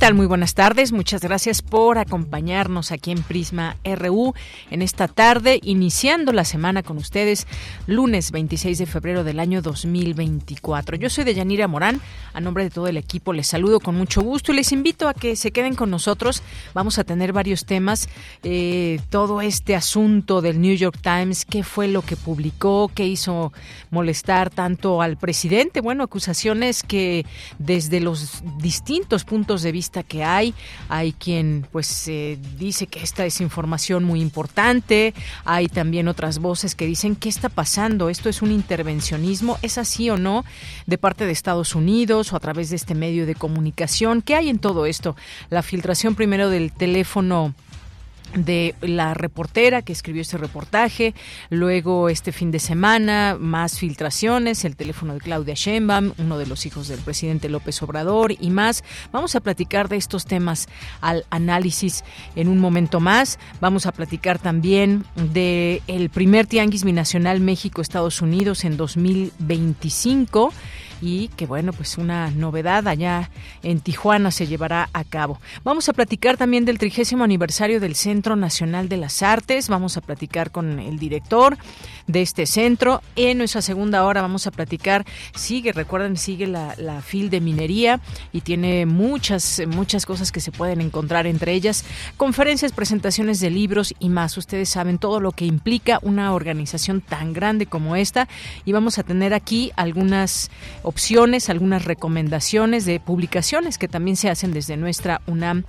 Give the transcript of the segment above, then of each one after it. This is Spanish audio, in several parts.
Tal? Muy buenas tardes. Muchas gracias por acompañarnos aquí en Prisma RU en esta tarde, iniciando la semana con ustedes, lunes 26 de febrero del año 2024. Yo soy Deyanira Morán. A nombre de todo el equipo les saludo con mucho gusto y les invito a que se queden con nosotros. Vamos a tener varios temas. Eh, todo este asunto del New York Times, qué fue lo que publicó, qué hizo molestar tanto al presidente. Bueno, acusaciones que desde los distintos puntos de vista que hay. Hay quien pues eh, dice que esta es información muy importante. Hay también otras voces que dicen qué está pasando. Esto es un intervencionismo. ¿Es así o no? De parte de Estados Unidos o a través de este medio de comunicación. ¿Qué hay en todo esto? La filtración primero del teléfono de la reportera que escribió este reportaje, luego este fin de semana más filtraciones, el teléfono de Claudia Sheinbaum, uno de los hijos del presidente López Obrador y más. Vamos a platicar de estos temas al análisis en un momento más. Vamos a platicar también de el primer tianguis binacional México Estados Unidos en 2025 y que bueno, pues una novedad allá en Tijuana se llevará a cabo. Vamos a platicar también del trigésimo aniversario del Centro Nacional de las Artes, vamos a platicar con el director de este centro. En nuestra segunda hora vamos a platicar, sigue, recuerden, sigue la, FIL de minería y tiene muchas, muchas cosas que se pueden encontrar entre ellas, conferencias, presentaciones de libros y más. Ustedes saben todo lo que implica una organización tan grande como esta y vamos a tener aquí algunas opciones, algunas recomendaciones de publicaciones que también se hacen desde nuestra UNAM,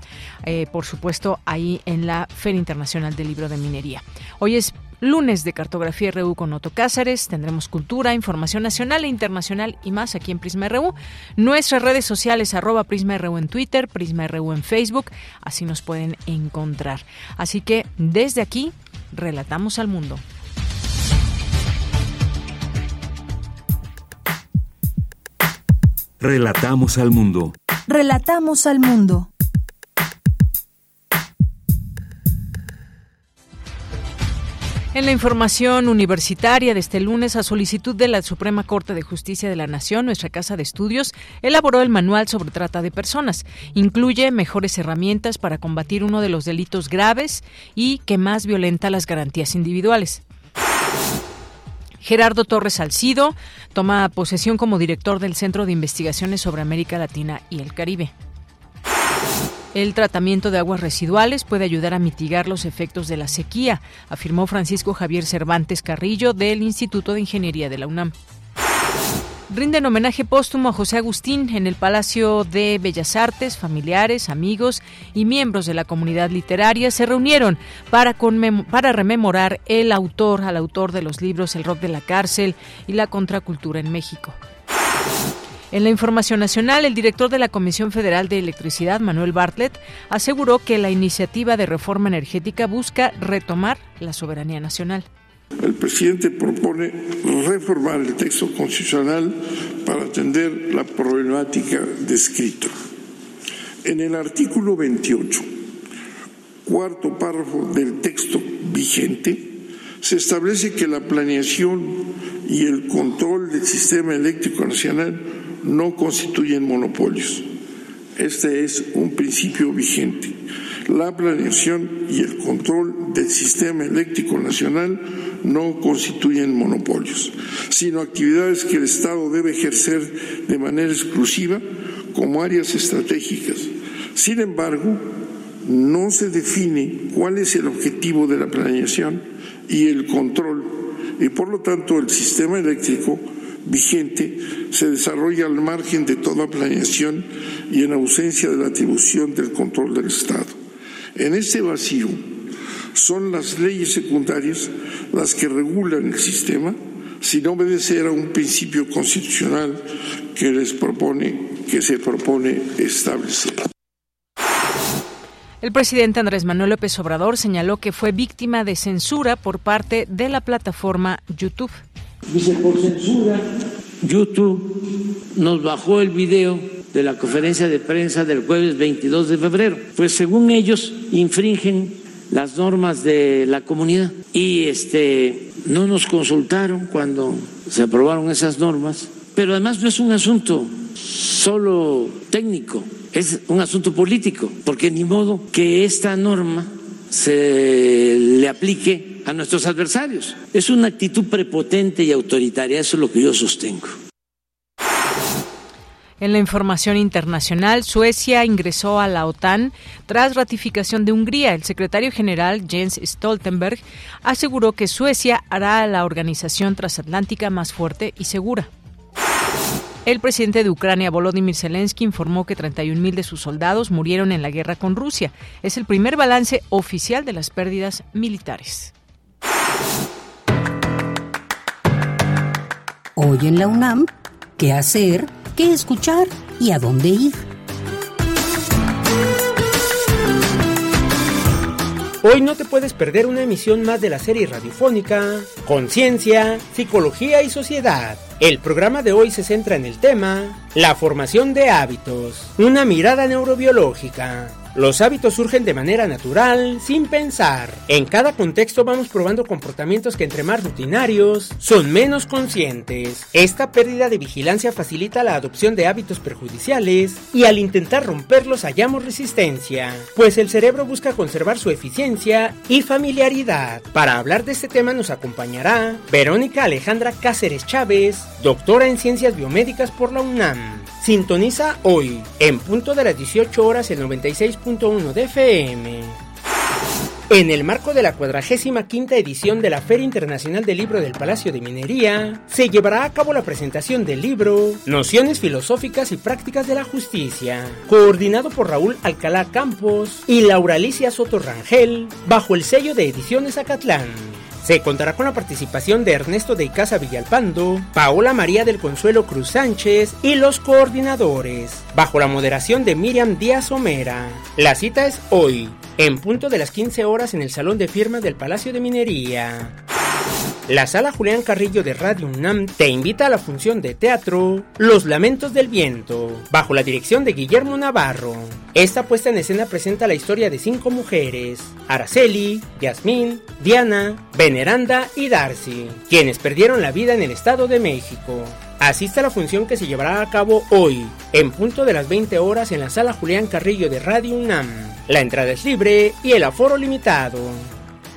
eh, por supuesto, ahí en la Feria Internacional del Libro de Minería. Hoy es lunes de Cartografía RU con Otto Cázares. Tendremos cultura, información nacional e internacional y más aquí en Prisma RU. Nuestras redes sociales, arroba Prisma RU en Twitter, Prisma RU en Facebook. Así nos pueden encontrar. Así que desde aquí, relatamos al mundo. Relatamos al mundo. Relatamos al mundo. En la información universitaria de este lunes, a solicitud de la Suprema Corte de Justicia de la Nación, nuestra Casa de Estudios elaboró el manual sobre trata de personas. Incluye mejores herramientas para combatir uno de los delitos graves y que más violenta las garantías individuales. Gerardo Torres Salcido toma posesión como director del Centro de Investigaciones sobre América Latina y el Caribe. El tratamiento de aguas residuales puede ayudar a mitigar los efectos de la sequía, afirmó Francisco Javier Cervantes Carrillo del Instituto de Ingeniería de la UNAM. Rinden homenaje póstumo a José Agustín en el Palacio de Bellas Artes. Familiares, amigos y miembros de la comunidad literaria se reunieron para, para rememorar el autor, al autor de los libros El rock de la cárcel y la contracultura en México. En la información nacional, el director de la Comisión Federal de Electricidad, Manuel Bartlett, aseguró que la iniciativa de reforma energética busca retomar la soberanía nacional. El presidente propone reformar el texto constitucional para atender la problemática descrita. En el artículo 28, cuarto párrafo del texto vigente, se establece que la planeación y el control del sistema eléctrico nacional no constituyen monopolios. Este es un principio vigente. La planeación y el control del sistema eléctrico nacional no constituyen monopolios, sino actividades que el Estado debe ejercer de manera exclusiva como áreas estratégicas. Sin embargo, no se define cuál es el objetivo de la planeación y el control, y por lo tanto el sistema eléctrico vigente se desarrolla al margen de toda planeación y en ausencia de la atribución del control del Estado. En ese vacío son las leyes secundarias las que regulan el sistema sin obedecer a un principio constitucional que les propone que se propone establecer. El presidente Andrés Manuel López Obrador señaló que fue víctima de censura por parte de la plataforma YouTube. Dice, por censura, YouTube nos bajó el video de la conferencia de prensa del jueves 22 de febrero. Pues según ellos, infringen las normas de la comunidad. Y este no nos consultaron cuando se aprobaron esas normas, pero además no es un asunto solo técnico, es un asunto político, porque ni modo que esta norma se le aplique a nuestros adversarios. Es una actitud prepotente y autoritaria, eso es lo que yo sostengo. En la información internacional, Suecia ingresó a la OTAN tras ratificación de Hungría. El secretario general Jens Stoltenberg aseguró que Suecia hará la organización transatlántica más fuerte y segura. El presidente de Ucrania, Volodymyr Zelensky, informó que 31.000 de sus soldados murieron en la guerra con Rusia. Es el primer balance oficial de las pérdidas militares. Hoy en la UNAM, ¿qué hacer? ¿Qué escuchar? ¿Y a dónde ir? Hoy no te puedes perder una emisión más de la serie radiofónica Conciencia, Psicología y Sociedad. El programa de hoy se centra en el tema La formación de hábitos, una mirada neurobiológica. Los hábitos surgen de manera natural, sin pensar. En cada contexto vamos probando comportamientos que entre más rutinarios, son menos conscientes. Esta pérdida de vigilancia facilita la adopción de hábitos perjudiciales y al intentar romperlos hallamos resistencia, pues el cerebro busca conservar su eficiencia y familiaridad. Para hablar de este tema nos acompañará Verónica Alejandra Cáceres Chávez, doctora en Ciencias Biomédicas por la UNAM. Sintoniza hoy, en punto de las 18 horas, el 96.1 de FM. En el marco de la 45 edición de la Feria Internacional del Libro del Palacio de Minería, se llevará a cabo la presentación del libro Nociones Filosóficas y Prácticas de la Justicia, coordinado por Raúl Alcalá Campos y Laura Alicia Soto Rangel, bajo el sello de Ediciones Acatlán. Se contará con la participación de Ernesto de Icaza Villalpando, Paola María del Consuelo Cruz Sánchez y los coordinadores, bajo la moderación de Miriam Díaz Homera. La cita es hoy, en punto de las 15 horas en el Salón de Firma del Palacio de Minería. La sala Julián Carrillo de Radio UNAM te invita a la función de teatro Los Lamentos del Viento, bajo la dirección de Guillermo Navarro. Esta puesta en escena presenta la historia de cinco mujeres, Araceli, Yasmín, Diana, Veneranda y Darcy, quienes perdieron la vida en el Estado de México. Asista a la función que se llevará a cabo hoy, en punto de las 20 horas en la sala Julián Carrillo de Radio UNAM. La entrada es libre y el aforo limitado.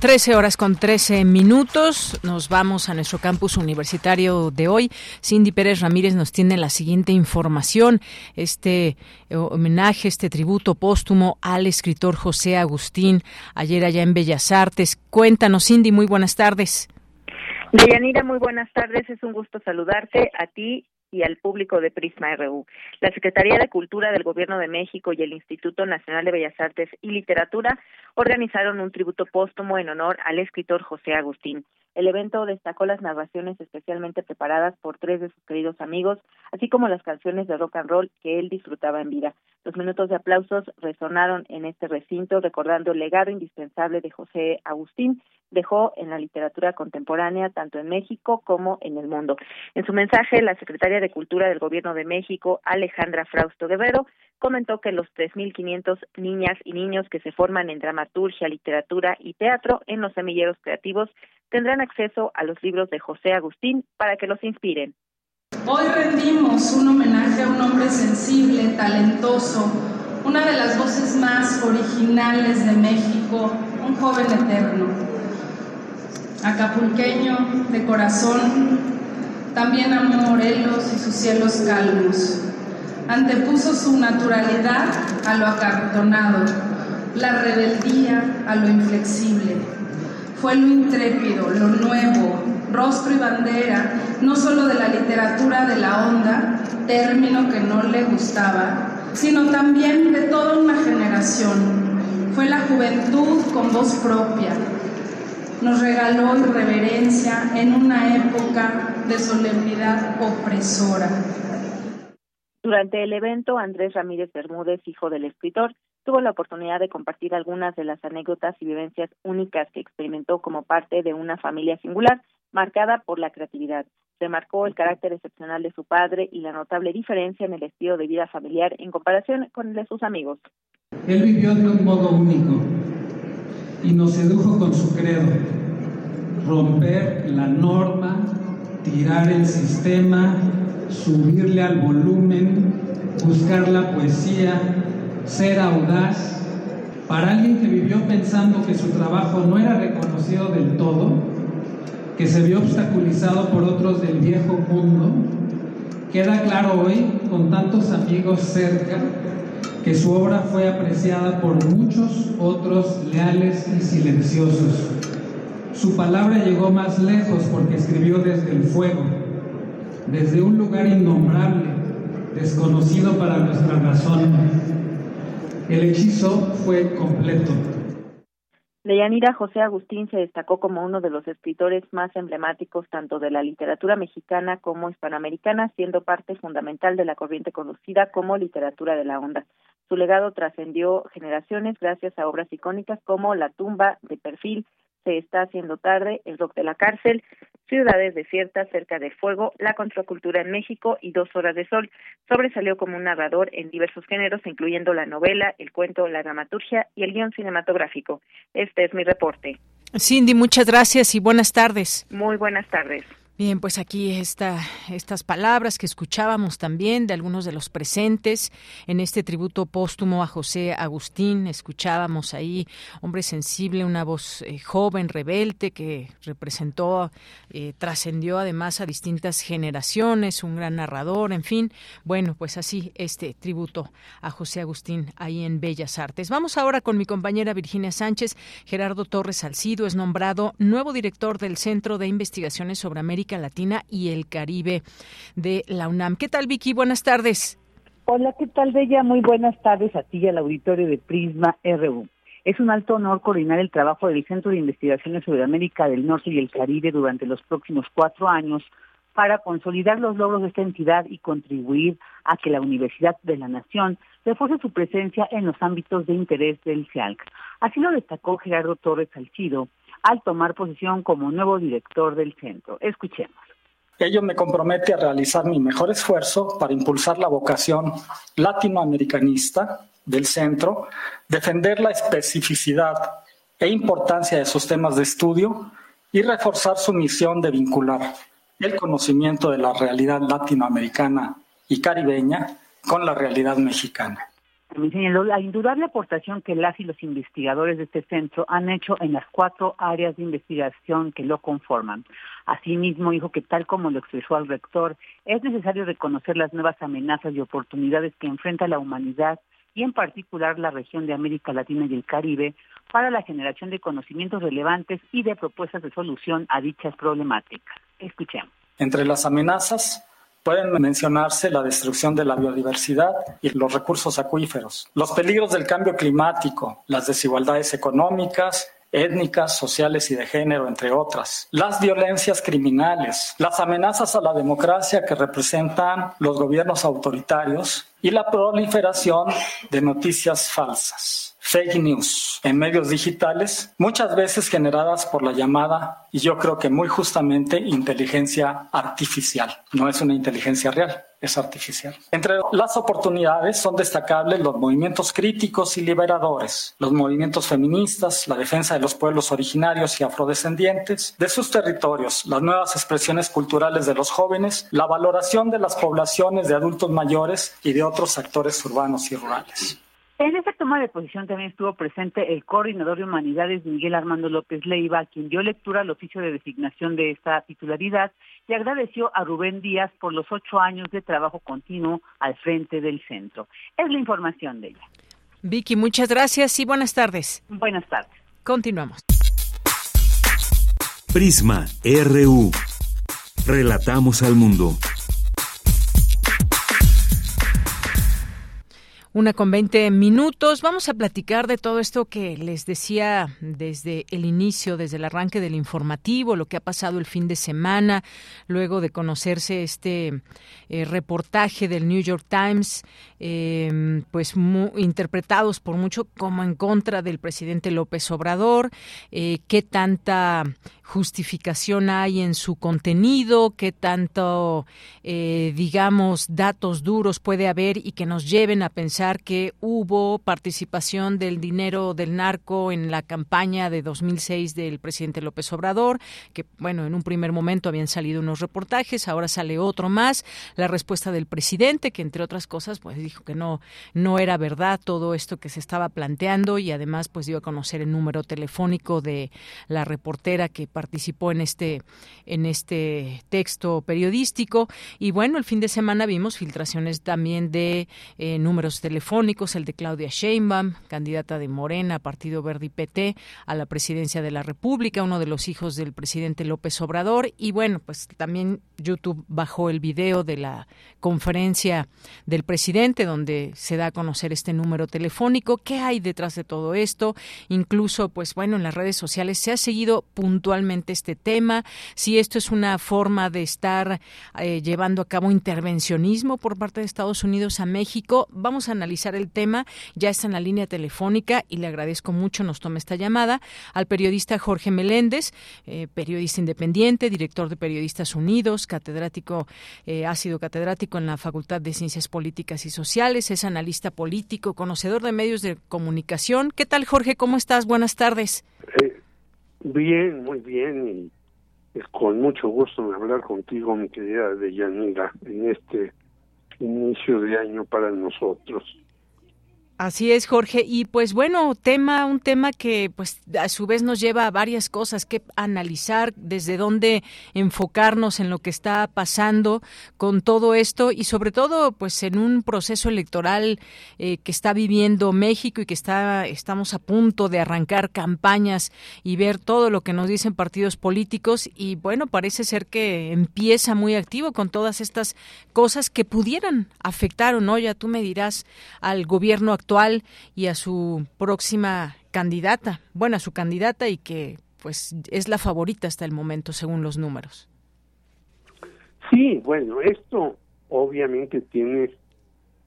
13 horas con 13 minutos. Nos vamos a nuestro campus universitario de hoy. Cindy Pérez Ramírez nos tiene la siguiente información. Este eh, homenaje, este tributo póstumo al escritor José Agustín, ayer allá en Bellas Artes. Cuéntanos, Cindy, muy buenas tardes. Deyanira, muy buenas tardes. Es un gusto saludarte a ti y al público de Prisma RU. La Secretaría de Cultura del Gobierno de México y el Instituto Nacional de Bellas Artes y Literatura organizaron un tributo póstumo en honor al escritor José Agustín. El evento destacó las narraciones especialmente preparadas por tres de sus queridos amigos, así como las canciones de rock and roll que él disfrutaba en vida. Los minutos de aplausos resonaron en este recinto recordando el legado indispensable de José Agustín dejó en la literatura contemporánea tanto en México como en el mundo. En su mensaje, la secretaria de Cultura del Gobierno de México, Alejandra Frausto Guerrero, comentó que los 3.500 niñas y niños que se forman en dramaturgia, literatura y teatro en los semilleros creativos tendrán acceso a los libros de José Agustín para que los inspiren. Hoy rendimos un homenaje a un hombre sensible, talentoso, una de las voces más originales de México, un joven eterno. Acapulqueño de corazón, también amó Morelos y sus cielos calmos. Antepuso su naturalidad a lo acartonado, la rebeldía a lo inflexible. Fue lo intrépido, lo nuevo, rostro y bandera, no solo de la literatura de la onda, término que no le gustaba, sino también de toda una generación. Fue la juventud con voz propia. Nos regaló irreverencia en una época de solemnidad opresora. Durante el evento, Andrés Ramírez Bermúdez, hijo del escritor, tuvo la oportunidad de compartir algunas de las anécdotas y vivencias únicas que experimentó como parte de una familia singular, marcada por la creatividad. Remarcó el carácter excepcional de su padre y la notable diferencia en el estilo de vida familiar en comparación con el de sus amigos. Él vivió de un modo único y nos sedujo con su credo, romper la norma, tirar el sistema, subirle al volumen, buscar la poesía, ser audaz. Para alguien que vivió pensando que su trabajo no era reconocido del todo, que se vio obstaculizado por otros del viejo mundo, queda claro hoy, con tantos amigos cerca, que su obra fue apreciada por muchos otros leales y silenciosos. Su palabra llegó más lejos porque escribió desde el fuego, desde un lugar innombrable, desconocido para nuestra razón. El hechizo fue completo. Deyanira José Agustín se destacó como uno de los escritores más emblemáticos tanto de la literatura mexicana como hispanoamericana, siendo parte fundamental de la corriente conocida como literatura de la onda. Su legado trascendió generaciones gracias a obras icónicas como La tumba de perfil, Se está haciendo tarde, El rock de la cárcel, Ciudades desiertas cerca del fuego, La contracultura en México y Dos horas de sol. Sobresalió como un narrador en diversos géneros, incluyendo la novela, el cuento, la dramaturgia y el guion cinematográfico. Este es mi reporte. Cindy, muchas gracias y buenas tardes. Muy buenas tardes. Bien, pues aquí está estas palabras que escuchábamos también de algunos de los presentes en este tributo póstumo a José Agustín. Escuchábamos ahí, hombre sensible, una voz eh, joven, rebelde, que representó, eh, trascendió además a distintas generaciones, un gran narrador, en fin. Bueno, pues así este tributo a José Agustín ahí en Bellas Artes. Vamos ahora con mi compañera Virginia Sánchez. Gerardo Torres Salcido es nombrado nuevo director del Centro de Investigaciones sobre América Latina y el Caribe de la UNAM. ¿Qué tal, Vicky? Buenas tardes. Hola, ¿qué tal, Bella? Muy buenas tardes a ti y al auditorio de Prisma RU. Es un alto honor coordinar el trabajo del Centro de Investigaciones sobre América del Norte y el Caribe durante los próximos cuatro años para consolidar los logros de esta entidad y contribuir a que la Universidad de la Nación refuerce su presencia en los ámbitos de interés del CIALC. Así lo destacó Gerardo Torres Salcido, al tomar posición como nuevo director del centro. Escuchemos. Ello me compromete a realizar mi mejor esfuerzo para impulsar la vocación latinoamericanista del centro, defender la especificidad e importancia de sus temas de estudio y reforzar su misión de vincular el conocimiento de la realidad latinoamericana y caribeña con la realidad mexicana. También la indudable aportación que las y los investigadores de este centro han hecho en las cuatro áreas de investigación que lo conforman. Asimismo, dijo que tal como lo expresó al rector, es necesario reconocer las nuevas amenazas y oportunidades que enfrenta la humanidad y en particular la región de América Latina y el Caribe para la generación de conocimientos relevantes y de propuestas de solución a dichas problemáticas. Escuchemos. Entre las amenazas Pueden mencionarse la destrucción de la biodiversidad y los recursos acuíferos, los peligros del cambio climático, las desigualdades económicas, étnicas, sociales y de género, entre otras. Las violencias criminales, las amenazas a la democracia que representan los gobiernos autoritarios y la proliferación de noticias falsas fake news en medios digitales, muchas veces generadas por la llamada, y yo creo que muy justamente, inteligencia artificial. No es una inteligencia real, es artificial. Entre las oportunidades son destacables los movimientos críticos y liberadores, los movimientos feministas, la defensa de los pueblos originarios y afrodescendientes, de sus territorios, las nuevas expresiones culturales de los jóvenes, la valoración de las poblaciones de adultos mayores y de otros actores urbanos y rurales. En esta toma de posición también estuvo presente el coordinador de humanidades Miguel Armando López Leiva, quien dio lectura al oficio de designación de esta titularidad y agradeció a Rubén Díaz por los ocho años de trabajo continuo al frente del centro. Es la información de ella. Vicky, muchas gracias y buenas tardes. Buenas tardes. Continuamos. Prisma RU. Relatamos al mundo. Una con 20 minutos. Vamos a platicar de todo esto que les decía desde el inicio, desde el arranque del informativo, lo que ha pasado el fin de semana, luego de conocerse este eh, reportaje del New York Times, eh, pues interpretados por mucho como en contra del presidente López Obrador, eh, qué tanta justificación hay en su contenido, qué tanto, digamos, datos duros puede haber y que nos lleven a pensar que hubo participación del dinero del narco en la campaña de 2006 del presidente López Obrador, que bueno, en un primer momento habían salido unos reportajes, ahora sale otro más, la respuesta del presidente que entre otras cosas pues dijo que no no era verdad todo esto que se estaba planteando y además pues dio a conocer el número telefónico de la reportera que participó en este en este texto periodístico y bueno, el fin de semana vimos filtraciones también de eh, números telefónicos, el de Claudia Sheinbaum, candidata de Morena, Partido Verde y PT, a la presidencia de la República, uno de los hijos del presidente López Obrador. Y bueno, pues también YouTube bajó el video de la conferencia del presidente donde se da a conocer este número telefónico. ¿Qué hay detrás de todo esto? Incluso, pues bueno, en las redes sociales se ha seguido puntualmente este tema. Si esto es una forma de estar eh, llevando a cabo intervencionismo por parte de Estados Unidos a México, vamos a analizar el tema. Ya está en la línea telefónica y le agradezco mucho nos tome esta llamada al periodista Jorge Meléndez, eh, periodista independiente, director de Periodistas Unidos, catedrático, eh, ha sido catedrático en la Facultad de Ciencias Políticas y Sociales, es analista político, conocedor de medios de comunicación. ¿Qué tal, Jorge? ¿Cómo estás? Buenas tardes. Eh, bien, muy bien y con mucho gusto hablar contigo, mi querida Deyanira, en este inicio de año para nosotros. Así es, Jorge. Y pues bueno, tema, un tema que pues a su vez nos lleva a varias cosas que analizar, desde dónde enfocarnos en lo que está pasando con todo esto y sobre todo pues en un proceso electoral eh, que está viviendo México y que está estamos a punto de arrancar campañas y ver todo lo que nos dicen partidos políticos y bueno, parece ser que empieza muy activo con todas estas cosas que pudieran afectar o no, ya tú me dirás al gobierno actual y a su próxima candidata, bueno, a su candidata y que pues es la favorita hasta el momento según los números. Sí, bueno, esto obviamente tiene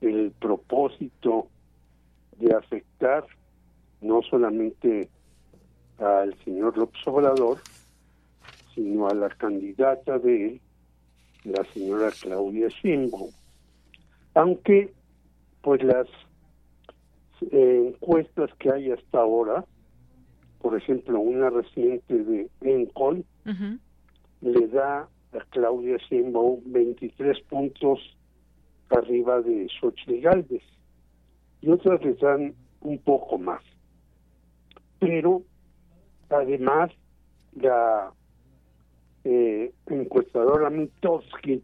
el propósito de afectar no solamente al señor López Obrador, sino a la candidata de él, la señora Claudia Sheinbaum. Aunque, pues las eh, encuestas que hay hasta ahora, por ejemplo, una reciente de Encol, le da a Claudia Sheinbaum 23 puntos arriba de Xochitl Galvez y otras le dan un poco más. Pero además la eh, encuestadora Mitowski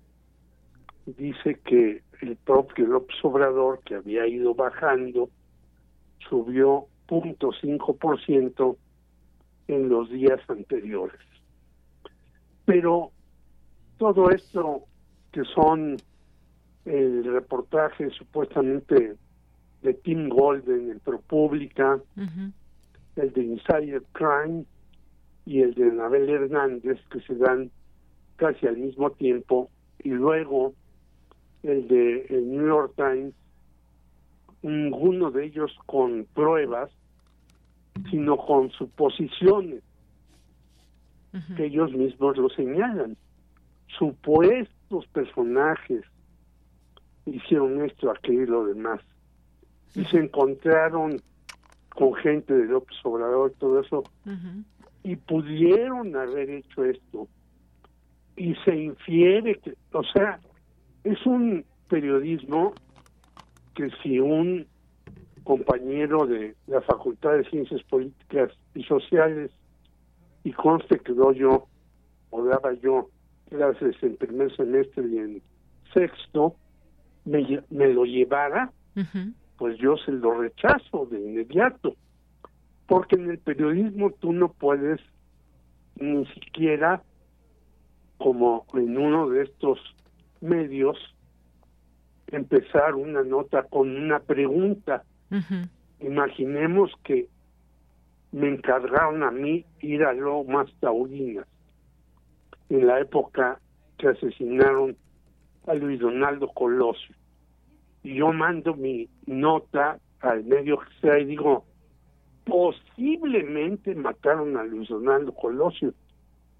dice que el propio López Obrador, que había ido bajando subió 0.5% en los días anteriores. Pero todo esto que son el reportaje supuestamente de Tim Golden en ProPublica, el de Insider Crime y el de Anabel Hernández que se dan casi al mismo tiempo y luego el de el New York Times ninguno de ellos con pruebas, sino con suposiciones que ellos mismos lo señalan. Supuestos personajes hicieron esto, aquello y lo demás. Y se encontraron con gente de López Obrador, todo eso, y pudieron haber hecho esto. Y se infiere que, o sea, es un periodismo que si un compañero de la Facultad de Ciencias Políticas y Sociales y conste que yo o daba yo clases en primer semestre y en sexto, me, me lo llevara, pues yo se lo rechazo de inmediato. Porque en el periodismo tú no puedes ni siquiera, como en uno de estos medios, empezar una nota con una pregunta. Imaginemos que me encargaron a mí ir a Lomas Taurinas en la época que asesinaron a Luis Donaldo Colosio. Y yo mando mi nota al medio que sea y digo, posiblemente mataron a Luis Donaldo Colosio.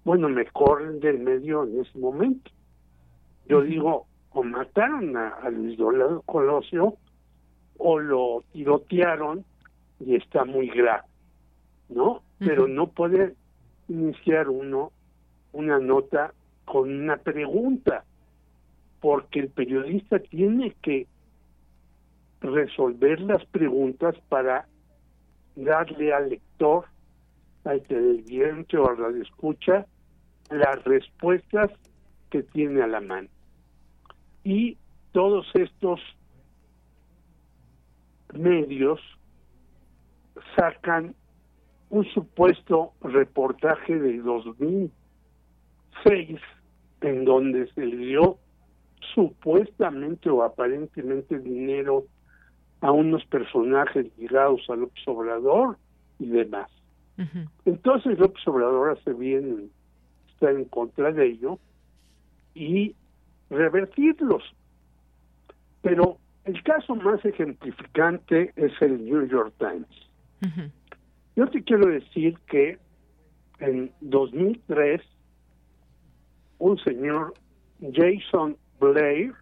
Bueno, me corren del medio en ese momento. Yo digo, o mataron a, Luis Donaldo Colosio o lo tirotearon y está muy grave, ¿no? Pero no puede iniciar uno una nota con una pregunta, porque el periodista tiene que resolver las preguntas para darle al lector, al televidente o a la escucha las respuestas que tiene a la mano. Y todos estos medios sacan un supuesto reportaje de 2000 seis en donde se le dio supuestamente o aparentemente dinero a unos personajes ligados a López Obrador y demás. Entonces López Obrador hace bien estar en contra de ello y revertirlos. Pero el caso más ejemplificante es el New York Times. Yo te quiero decir que en 2003 un señor Jason Blair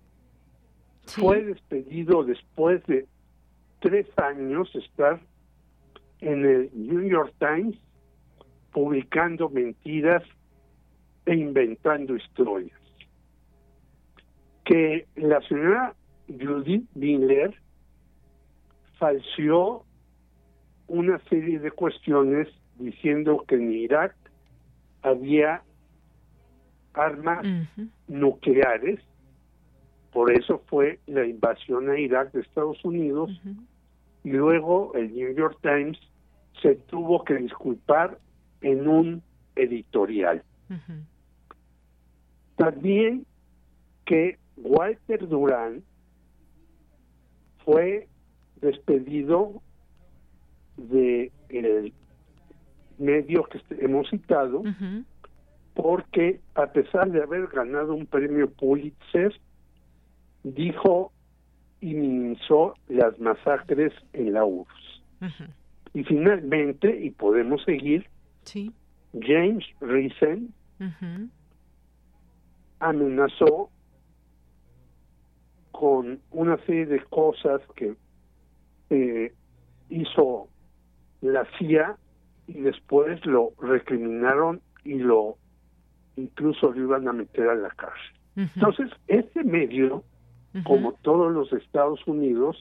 fue despedido después de tres años estar en el New York Times publicando mentiras e inventando historias. Que la señora Judith Miller falseó una serie de cuestiones diciendo que en Irak había armas nucleares, por eso fue la invasión a Irak de Estados Unidos, y luego el New York Times se tuvo que disculpar en un editorial. También que Walter Durán fue despedido de el medio que hemos citado porque a pesar de haber ganado un premio Pulitzer, dijo y minimizó las masacres en la URSS. Y finalmente, y podemos seguir, James Risen amenazó con una serie de cosas que eh, hizo la CIA y después lo recriminaron y lo incluso lo iban a meter a la cárcel. Entonces, este medio, como todos los Estados Unidos,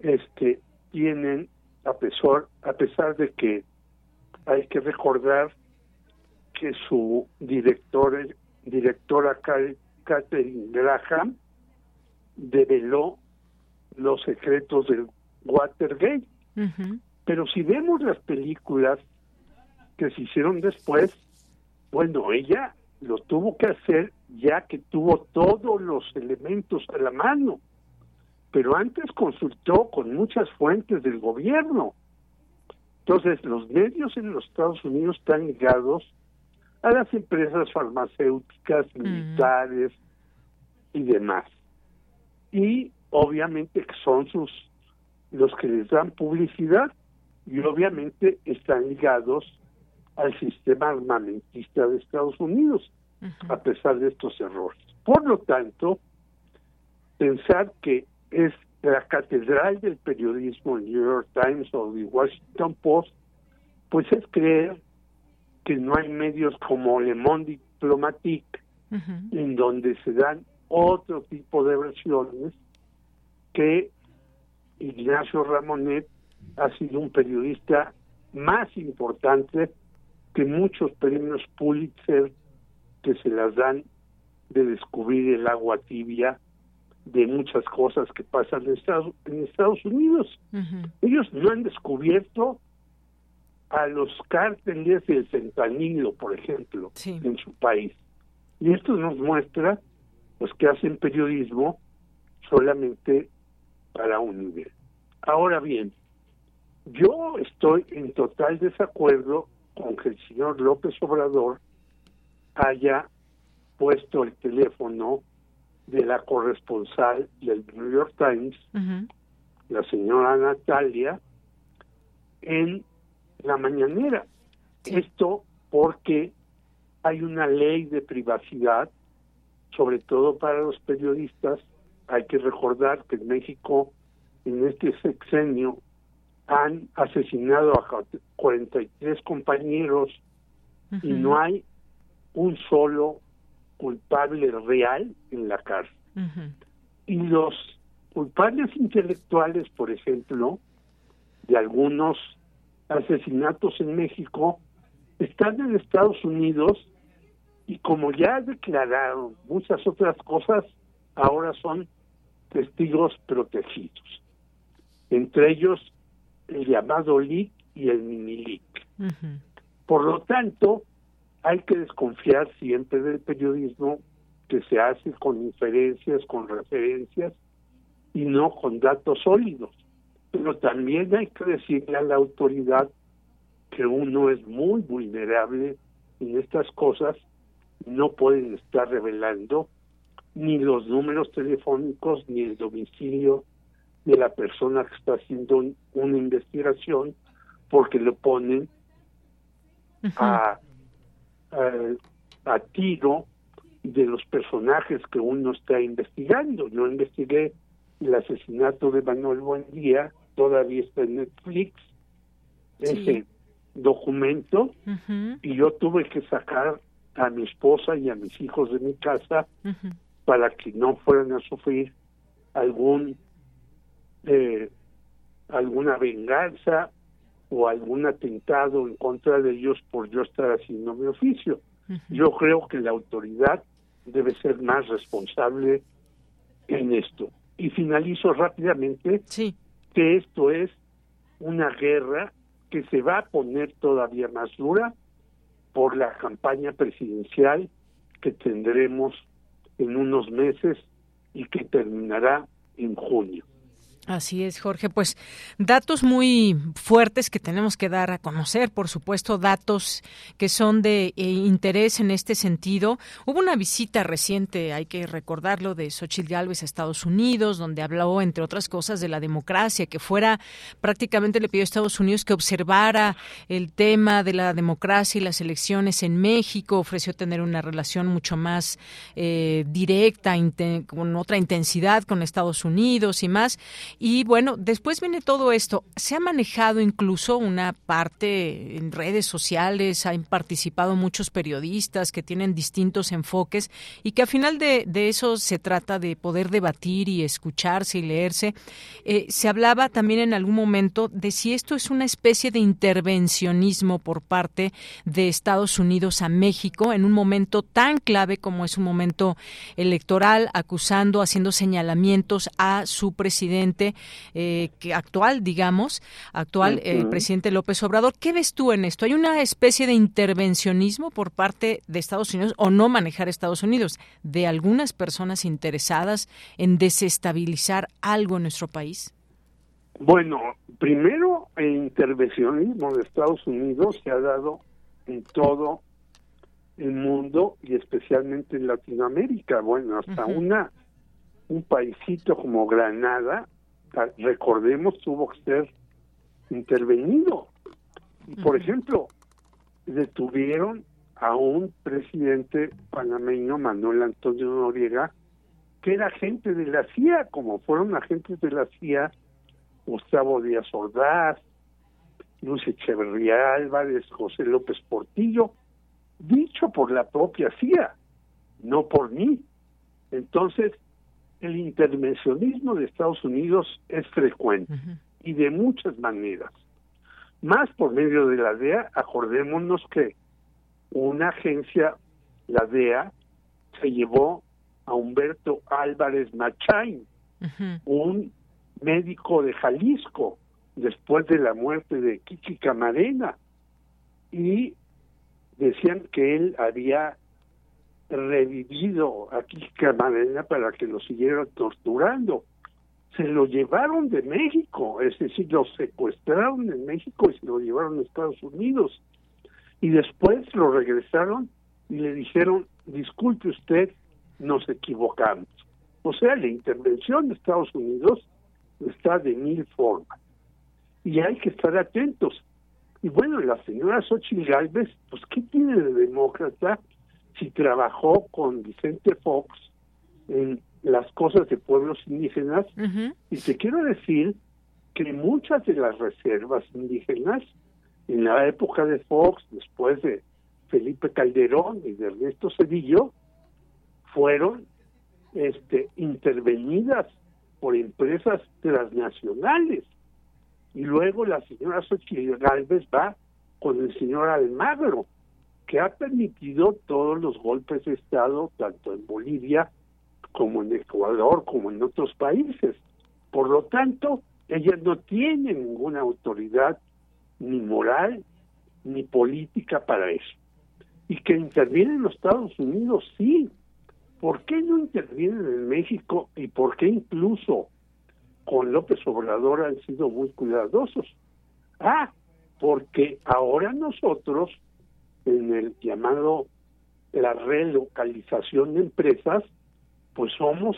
este, tienen, a pesar, a pesar de que hay que recordar que su director, directora Catherine Graham, develó los secretos del Watergate. Pero si vemos las películas que se hicieron después, bueno, ella lo tuvo que hacer ya que tuvo todos los elementos a la mano, pero antes consultó con muchas fuentes del gobierno. Entonces, los medios en los Estados Unidos están ligados a las empresas farmacéuticas, militares y demás. Y obviamente son sus los que les dan publicidad y obviamente están ligados al sistema armamentista de Estados Unidos, a pesar de estos errores. Por lo tanto, pensar que es la catedral del periodismo, el New York Times o el Washington Post, pues es creer que no hay medios como Le Monde Diplomatique, en donde se dan otro tipo de versiones que Ignacio Ramonet ha sido un periodista más importante que muchos premios Pulitzer que se las dan de descubrir el agua tibia de muchas cosas que pasan en Estados, en Estados Unidos. Ellos no han descubierto a los cárteles del fentanilo, por ejemplo, en su país. Y esto nos muestra pues que hacen periodismo solamente para un nivel. Ahora bien, yo estoy en total desacuerdo con que el señor López Obrador haya puesto el teléfono de la corresponsal del New York Times, la señora Natalia, en la mañanera. Esto porque hay una ley de privacidad, sobre todo para los periodistas. Hay que recordar que en México, en este sexenio, han asesinado a 43 compañeros y no hay un solo culpable real en la cárcel. Y los culpables intelectuales, por ejemplo, de algunos asesinatos en México, están en Estados Unidos y como ya declararon muchas otras cosas, ahora son testigos protegidos. Entre ellos el llamado LIC y el mini LIC. Por lo tanto, hay que desconfiar siempre del periodismo que se hace con inferencias, con referencias y no con datos sólidos. Pero también hay que decirle a la autoridad que uno es muy vulnerable en estas cosas, no pueden estar revelando ni los números telefónicos ni el domicilio de la persona que está haciendo una investigación porque lo ponen a a tiro de los personajes que uno está investigando. Yo investigué el asesinato de Manuel Buendía, todavía está en Netflix, ese documento, y yo tuve que sacar a mi esposa y a mis hijos de mi casa para que no fueran a sufrir algún eh, alguna venganza o algún atentado en contra de ellos por yo estar haciendo mi oficio. Yo creo que la autoridad debe ser más responsable en esto. Y finalizo rápidamente que esto es una guerra que se va a poner todavía más dura por la campaña presidencial que tendremos en unos meses y que terminará en junio. Así es, Jorge. Pues datos muy fuertes que tenemos que dar a conocer, por supuesto, datos que son de eh, interés en este sentido. Hubo una visita reciente, hay que recordarlo, de Xochitl Gálvez a Estados Unidos, donde habló, entre otras cosas, de la democracia, que fuera prácticamente le pidió a Estados Unidos que observara el tema de la democracia y las elecciones en México, ofreció tener una relación mucho más eh, directa, con otra intensidad con Estados Unidos y más. Y bueno, después viene todo esto. Se ha manejado incluso una parte en redes sociales, han participado muchos periodistas que tienen distintos enfoques y que al final de, eso se trata de poder debatir y escucharse y leerse. Eh, se hablaba también en algún momento de si esto es una especie de intervencionismo por parte de Estados Unidos a México en un momento tan clave como es un momento electoral, acusando, haciendo señalamientos a su presidente eh, que actual, digamos, actual, el presidente López Obrador. ¿Qué ves tú en esto? ¿Hay una especie de intervencionismo por parte de Estados Unidos o no manejar Estados Unidos de algunas personas interesadas en desestabilizar algo en nuestro país? Bueno, primero el intervencionismo de Estados Unidos se ha dado en todo el mundo y especialmente en Latinoamérica. Bueno, hasta una un paisito como Granada recordemos, tuvo que ser intervenido. Por ejemplo, detuvieron a un presidente panameño, Manuel Antonio Noriega, que era agente de la CIA, como fueron agentes de la CIA Gustavo Díaz Ordaz, Luis Echeverría Álvarez, José López Portillo, dicho por la propia CIA, no por mí. Entonces, el intervencionismo de Estados Unidos es frecuente y de muchas maneras. Más por medio de la DEA, acordémonos que una agencia, la DEA, se llevó a Humberto Álvarez Machain, un médico de Jalisco, después de la muerte de Kiki Camarena, y decían que él había revivido a Kiki Camarena para que lo siguieran torturando. Se lo llevaron de México, es decir, lo secuestraron en México y se lo llevaron a Estados Unidos. Y después lo regresaron y le dijeron, disculpe usted, nos equivocamos. O sea, la intervención de Estados Unidos está de mil formas. Y hay que estar atentos. Y bueno, la señora Xochitl Galvez, pues, ¿qué tiene de demócrata si trabajó con Vicente Fox en las cosas de pueblos indígenas? Y te quiero decir que muchas de las reservas indígenas, en la época de Fox, después de Felipe Calderón y de Ernesto Cedillo, fueron este, intervenidas por empresas transnacionales. Y luego la señora Xochitl Galvez va con el señor Almagro, que ha permitido todos los golpes de Estado, tanto en Bolivia como en Ecuador, como en otros países. Por lo tanto, ella no tiene ninguna autoridad ni moral ni política para eso. Y que interviene en los Estados Unidos, sí, ¿Por qué no intervienen en México y por qué incluso con López Obrador han sido muy cuidadosos? Ah, porque ahora nosotros, en el llamado la relocalización de empresas, pues somos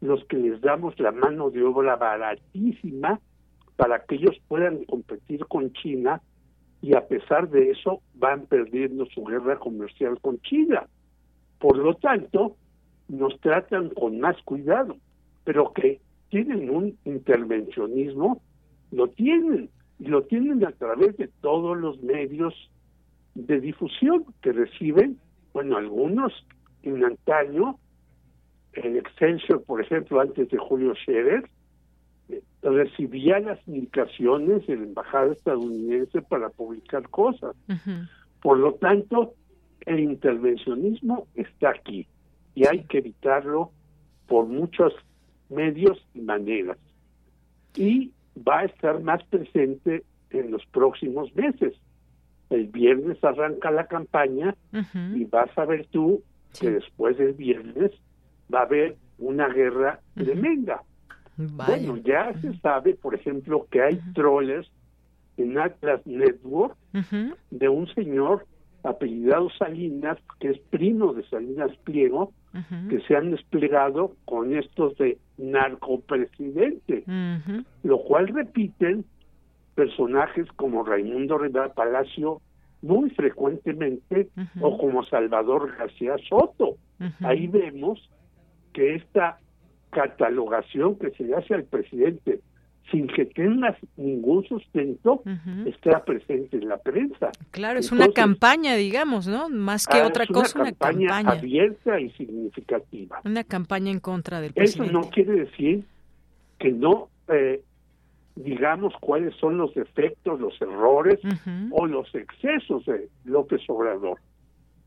los que les damos la mano de obra baratísima para que ellos puedan competir con China y a pesar de eso van perdiendo su guerra comercial con China. Por lo tanto, nos tratan con más cuidado, pero que tienen un intervencionismo, lo tienen, y lo tienen a través de todos los medios de difusión que reciben, bueno, algunos en antaño, el Excelsior, por ejemplo, antes de Julio Scherer, eh, recibía las indicaciones de la embajada estadounidense para publicar cosas. Por lo tanto, el intervencionismo está aquí y hay que evitarlo por muchos medios y maneras. Y va a estar más presente en los próximos meses. El viernes arranca la campaña y vas a ver tú que después del viernes va a haber una guerra tremenda. Bueno, ya se sabe, por ejemplo, que hay troles en Atlas Network de un señor apellidado Salinas, que es primo de Salinas Pliego, que se han desplegado con estos de narcopresidente, lo cual repiten personajes como Raimundo Rivera Palacio muy frecuentemente o como Salvador García Soto. Ahí vemos que esta catalogación que se le hace al presidente sin que tengas ningún sustento, está presente en la prensa. Claro, es una campaña, digamos, ¿no? Más que ah, otra cosa, una campaña, abierta y significativa. Una campaña en contra del presidente. Eso no quiere decir que no eh, digamos cuáles son los defectos, los errores o los excesos de López Obrador.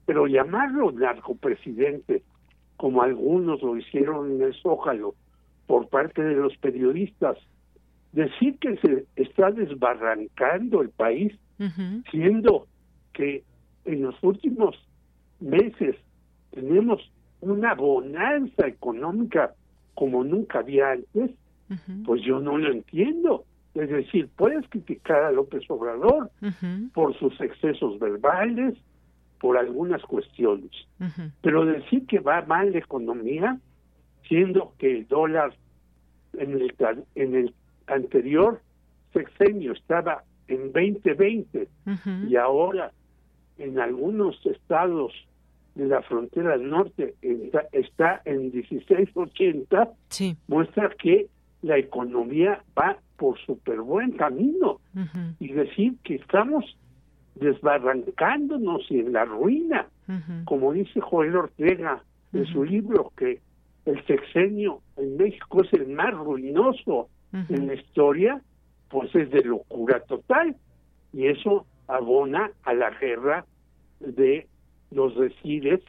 Pero llamarlo narcopresidente, como algunos lo hicieron en el Zócalo, por parte de los periodistas, decir que se está desbarrancando el país, siendo que en los últimos meses tenemos una bonanza económica como nunca había antes, pues yo no lo entiendo. Es decir, puedes criticar a López Obrador por sus excesos verbales, por algunas cuestiones, pero decir que va mal la economía, siendo que el dólar en el, en el anterior sexenio estaba en 2020 y ahora en algunos estados de la frontera del norte está, en 1680, muestra que la economía va por súper buen camino. Y decir que estamos desbarrancándonos y en la ruina, como dice Joel Ortega en su libro, que el sexenio en México es el más ruinoso en la historia, pues es de locura total. Y eso abona a la guerra de los decides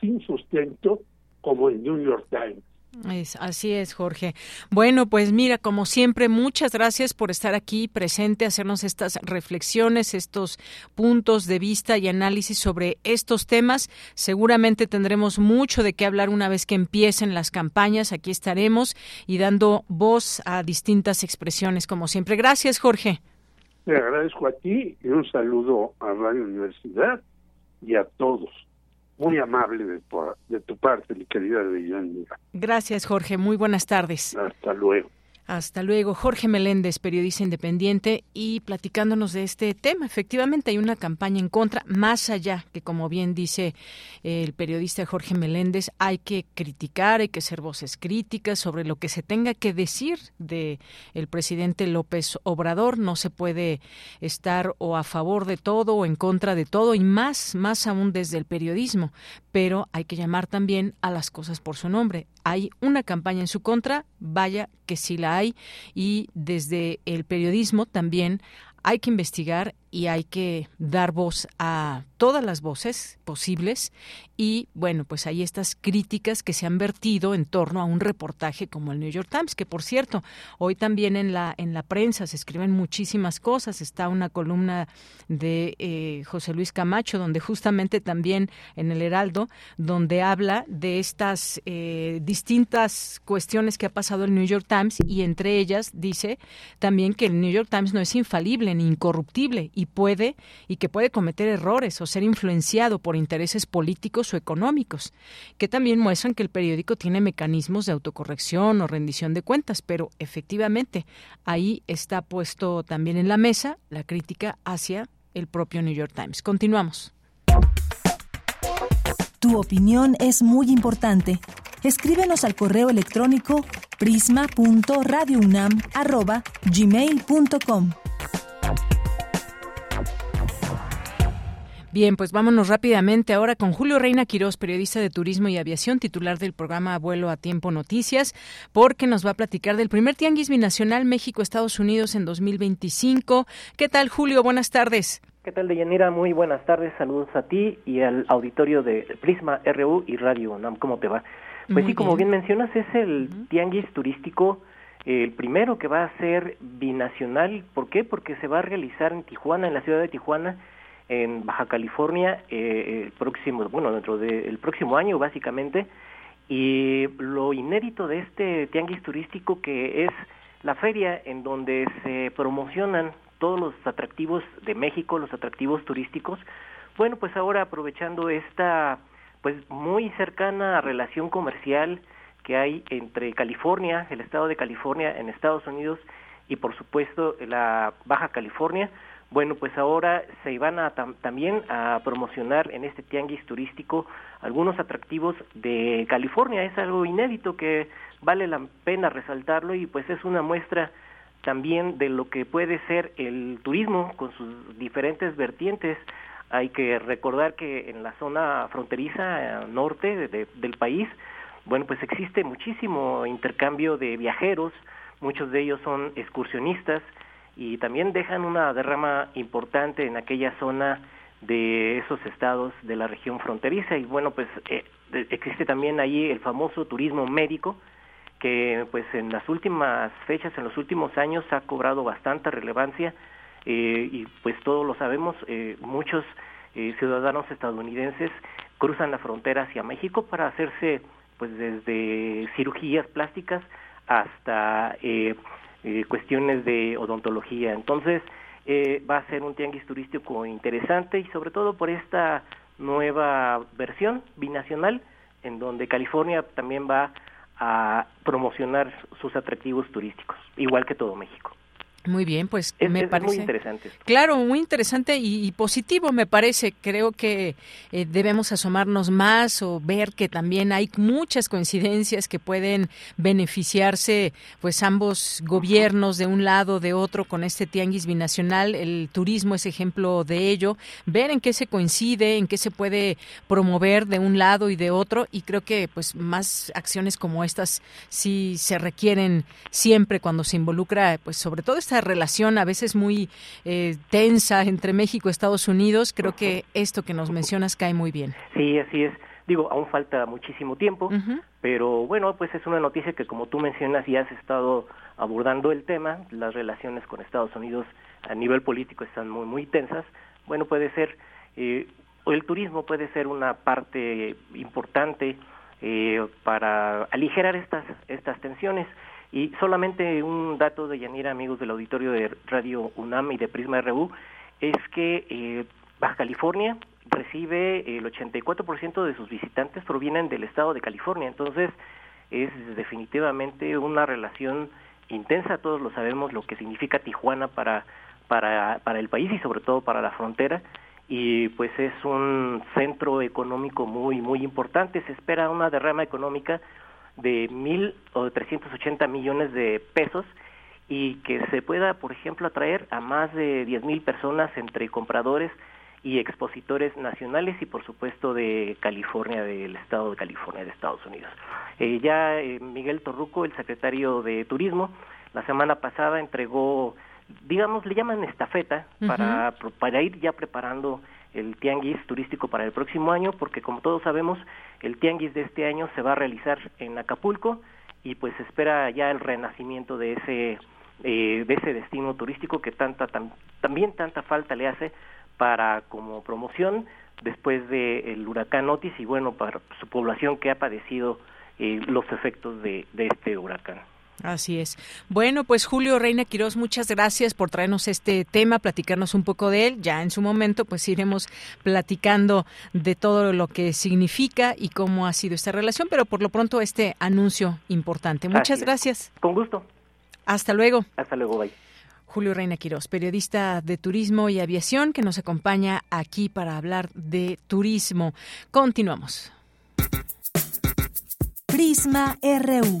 sin sustento como el New York Times. Es, así es, Jorge. Bueno, pues mira, como siempre, muchas gracias por estar aquí presente, hacernos estas reflexiones, estos puntos de vista y análisis sobre estos temas. Seguramente tendremos mucho de qué hablar una vez que empiecen las campañas. Aquí estaremos y dando voz a distintas expresiones, como siempre. Gracias, Jorge. Te agradezco a ti y un saludo a Radio Universidad y a todos muy amable de tu, de tu parte, mi querida Deyanira. Gracias, Jorge. Muy buenas tardes. Hasta luego. Hasta luego. Jorge Meléndez, periodista independiente, y platicándonos de este tema. Efectivamente, hay una campaña en contra, más allá que, como bien dice el periodista Jorge Meléndez, hay que criticar, hay que ser voces críticas sobre lo que se tenga que decir de el presidente López Obrador. No se puede estar o a favor de todo o en contra de todo, y más, más aún desde el periodismo. Pero hay que llamar también a las cosas por su nombre hay una campaña en su contra, vaya que sí la hay, y desde el periodismo también hay que investigar y hay que dar voz a todas las voces posibles y bueno, pues hay estas críticas que se han vertido en torno a un reportaje como el New York Times, que por cierto, hoy también en la en la prensa se escriben muchísimas cosas, está una columna de eh, José Luis Camacho donde justamente también en el Heraldo donde habla de estas eh, distintas cuestiones que ha pasado el New York Times y entre ellas dice también que el New York Times no es infalible ni incorruptible y puede y que puede cometer errores o ser influenciado por intereses políticos económicos, que también muestran que el periódico tiene mecanismos de autocorrección o rendición de cuentas, pero efectivamente ahí está puesto también en la mesa la crítica hacia el propio New York Times. Continuamos. Tu opinión es muy importante. Escríbenos al correo electrónico prisma.radiounam@gmail.com. Bien, pues vámonos rápidamente ahora con Julio Reina Quirós, periodista de turismo y aviación, titular del programa Vuelo a Tiempo Noticias, porque nos va a platicar del primer tianguis binacional México-Estados Unidos en 2025. ¿Qué tal, Julio? Buenas tardes. ¿Qué tal, Deyanira? Muy buenas tardes. Saludos a ti y al auditorio de Prisma RU y Radio UNAM. ¿Cómo te va? Pues sí, como bien mencionas, es el tianguis turístico el primero que va a ser binacional. ¿Por qué? Porque se va a realizar en Tijuana, en la ciudad de Tijuana, en Baja California eh, el próximo, bueno, dentro del próximo año básicamente. Y lo inédito de este tianguis turístico que es la feria en donde se promocionan todos los atractivos de México, los atractivos turísticos. Bueno, pues ahora aprovechando esta pues muy cercana relación comercial que hay entre California, el estado de California en Estados Unidos y por supuesto la Baja California, bueno, pues ahora se van a también a promocionar en este tianguis turístico algunos atractivos de California. Es algo inédito que vale la pena resaltarlo y pues es una muestra también de lo que puede ser el turismo con sus diferentes vertientes. Hay que recordar que en la zona fronteriza norte del país, bueno, pues existe muchísimo intercambio de viajeros, muchos de ellos son excursionistas, y también dejan una derrama importante en aquella zona de esos estados de la región fronteriza. Y bueno pues eh, existe también allí el famoso turismo médico que pues en las últimas fechas en los últimos años ha cobrado bastante relevancia eh, y pues todos lo sabemos eh, muchos ciudadanos estadounidenses cruzan la frontera hacia México para hacerse pues desde cirugías plásticas hasta eh, cuestiones de odontología. Entonces, eh, va a ser un tianguis turístico interesante y sobre todo por esta nueva versión binacional en donde California también va a promocionar sus atractivos turísticos, igual que todo México. Muy bien, pues me parece muy interesante. Claro, muy interesante y, positivo me parece. Creo que eh, debemos asomarnos más o ver que también hay muchas coincidencias que pueden beneficiarse, pues ambos gobiernos de un lado de otro con este tianguis binacional. El turismo es ejemplo de ello. Ver en qué se coincide, en qué se puede promover de un lado y de otro y creo que pues más acciones como estas sí se requieren siempre cuando se involucra, pues sobre todo esta relación a veces muy eh, tensa entre México y Estados Unidos, creo que esto que nos mencionas cae muy bien. Sí, así es. Digo, aún falta muchísimo tiempo, pero bueno, pues es una noticia que como tú mencionas ya has estado abordando el tema, las relaciones con Estados Unidos a nivel político están muy, muy tensas. Bueno, puede ser, eh, el turismo puede ser una parte importante eh, para aligerar estas, estas tensiones. Y solamente un dato de Yanira, amigos del auditorio de Radio UNAM y de Prisma RU, es que eh, Baja California recibe el 84% de sus visitantes provienen del estado de California, entonces es definitivamente una relación intensa, todos lo sabemos lo que significa Tijuana para, para, para el país y sobre todo para la frontera, y pues es un centro económico muy, muy importante, se espera una derrama económica de mil o trescientos ochenta millones de pesos y que se pueda, por ejemplo, atraer a más de diez mil personas entre compradores y expositores nacionales y, por supuesto, de California, del estado de California, de Estados Unidos. Eh, ya eh, Miguel Torruco, el secretario de Turismo, la semana pasada entregó, digamos, le llaman estafeta para, para ir ya preparando el tianguis turístico para el próximo año, porque como todos sabemos, el tianguis de este año se va a realizar en Acapulco y pues espera ya el renacimiento de ese eh, de ese destino turístico que tanta también tanta falta le hace para como promoción después del huracán Otis y bueno para su población que ha padecido eh, los efectos de este huracán. Así es. Bueno, pues Julio Reina Quirós, muchas gracias por traernos este tema, platicarnos un poco de él. Ya en su momento, pues iremos platicando de todo lo que significa y cómo ha sido esta relación, pero por lo pronto este anuncio importante. Muchas gracias. Con gusto. Hasta luego. Hasta luego, bye. Julio Reina Quirós, periodista de turismo y aviación, que nos acompaña aquí para hablar de turismo. Continuamos. Prisma RU.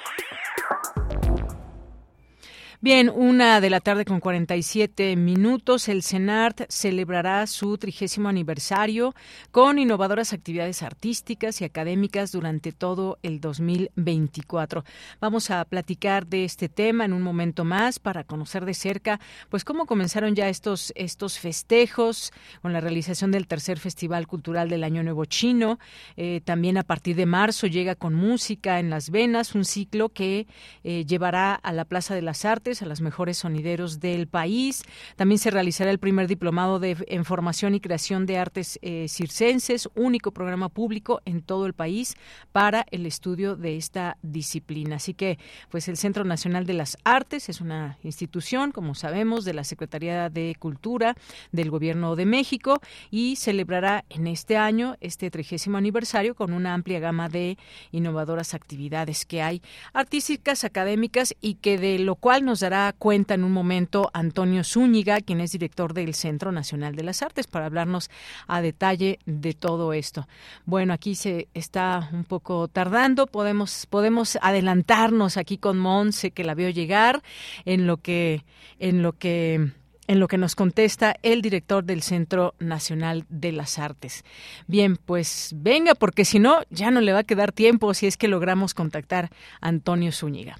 Bien, una de la tarde con 47 minutos. El CENART celebrará su trigésimo aniversario con innovadoras actividades artísticas y académicas durante todo el 2024. Vamos a platicar de este tema en un momento más para conocer de cerca, pues cómo comenzaron ya estos estos festejos con la realización del tercer Festival Cultural del Año Nuevo Chino. Eh, también a partir de marzo llega con música en las venas, un ciclo que eh, llevará a la Plaza de las Artes a los mejores sonideros del país. También se realizará el primer diplomado de, en formación y creación de artes eh, circenses, único programa público en todo el país para el estudio de esta disciplina. Así que, pues el Centro Nacional de las Artes es una institución, como sabemos, de la Secretaría de Cultura del Gobierno de México y celebrará en este año este trigésimo aniversario con una amplia gama de innovadoras actividades que hay artísticas, académicas y que de lo cual nos dará cuenta en un momento Antonio Zúñiga, quien es director del Centro Nacional de las Artes, para hablarnos a detalle de todo esto. Bueno, aquí se está un poco tardando, podemos, podemos adelantarnos aquí con Monse, que la veo llegar, en lo que, en lo que en lo que nos contesta el director del Centro Nacional de las Artes. Bien, pues venga, porque si no, ya no le va a quedar tiempo si es que logramos contactar a Antonio Zúñiga.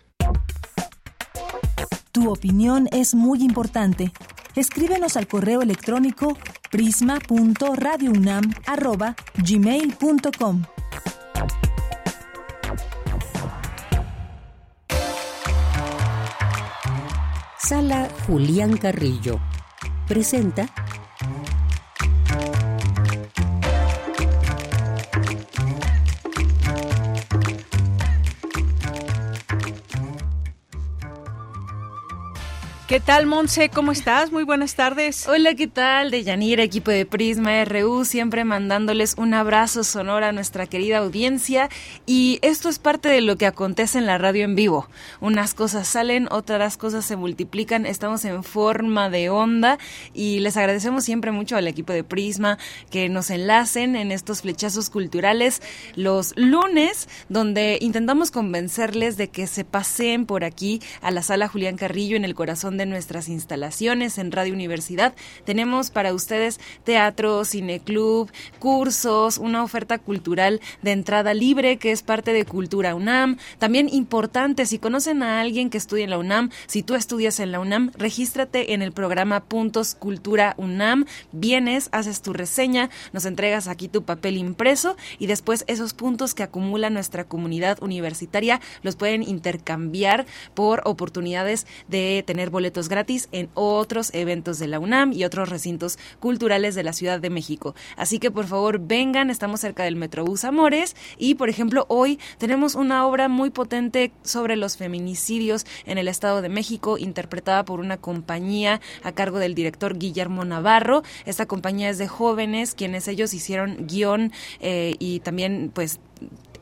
Tu opinión es muy importante. Escríbenos al correo electrónico prisma.radiounam@gmail.com. Sala Julián Carrillo presenta ¿Qué tal, Monse? ¿Cómo estás? Muy buenas tardes. Hola, ¿qué tal? De Yanira, equipo de Prisma RU, siempre mandándoles un abrazo sonoro a nuestra querida audiencia. Y esto es parte de lo que acontece en la radio en vivo. Unas cosas salen, otras cosas se multiplican. Estamos en forma de onda y les agradecemos siempre mucho al equipo de Prisma que nos enlacen en estos flechazos culturales los lunes, donde intentamos convencerles de que se paseen por aquí a la sala Julián Carrillo en el corazón de nuestras instalaciones en Radio Universidad. Tenemos para ustedes teatro, cineclub, cursos, una oferta cultural de entrada libre que es parte de Cultura UNAM. También importante, si conocen a alguien que estudia en la UNAM, si tú estudias en la UNAM, regístrate en el programa Puntos Cultura UNAM. Vienes, haces tu reseña, nos entregas aquí tu papel impreso y después esos puntos que acumula nuestra comunidad universitaria los pueden intercambiar por oportunidades de tener boletos gratis en otros eventos de la UNAM y otros recintos culturales de la Ciudad de México. Así que por favor vengan, estamos cerca del Metrobús Amores y por ejemplo hoy tenemos una obra muy potente sobre los feminicidios en el Estado de México interpretada por una compañía a cargo del director Guillermo Navarro. Esta compañía es de jóvenes quienes ellos hicieron guion eh, y también pues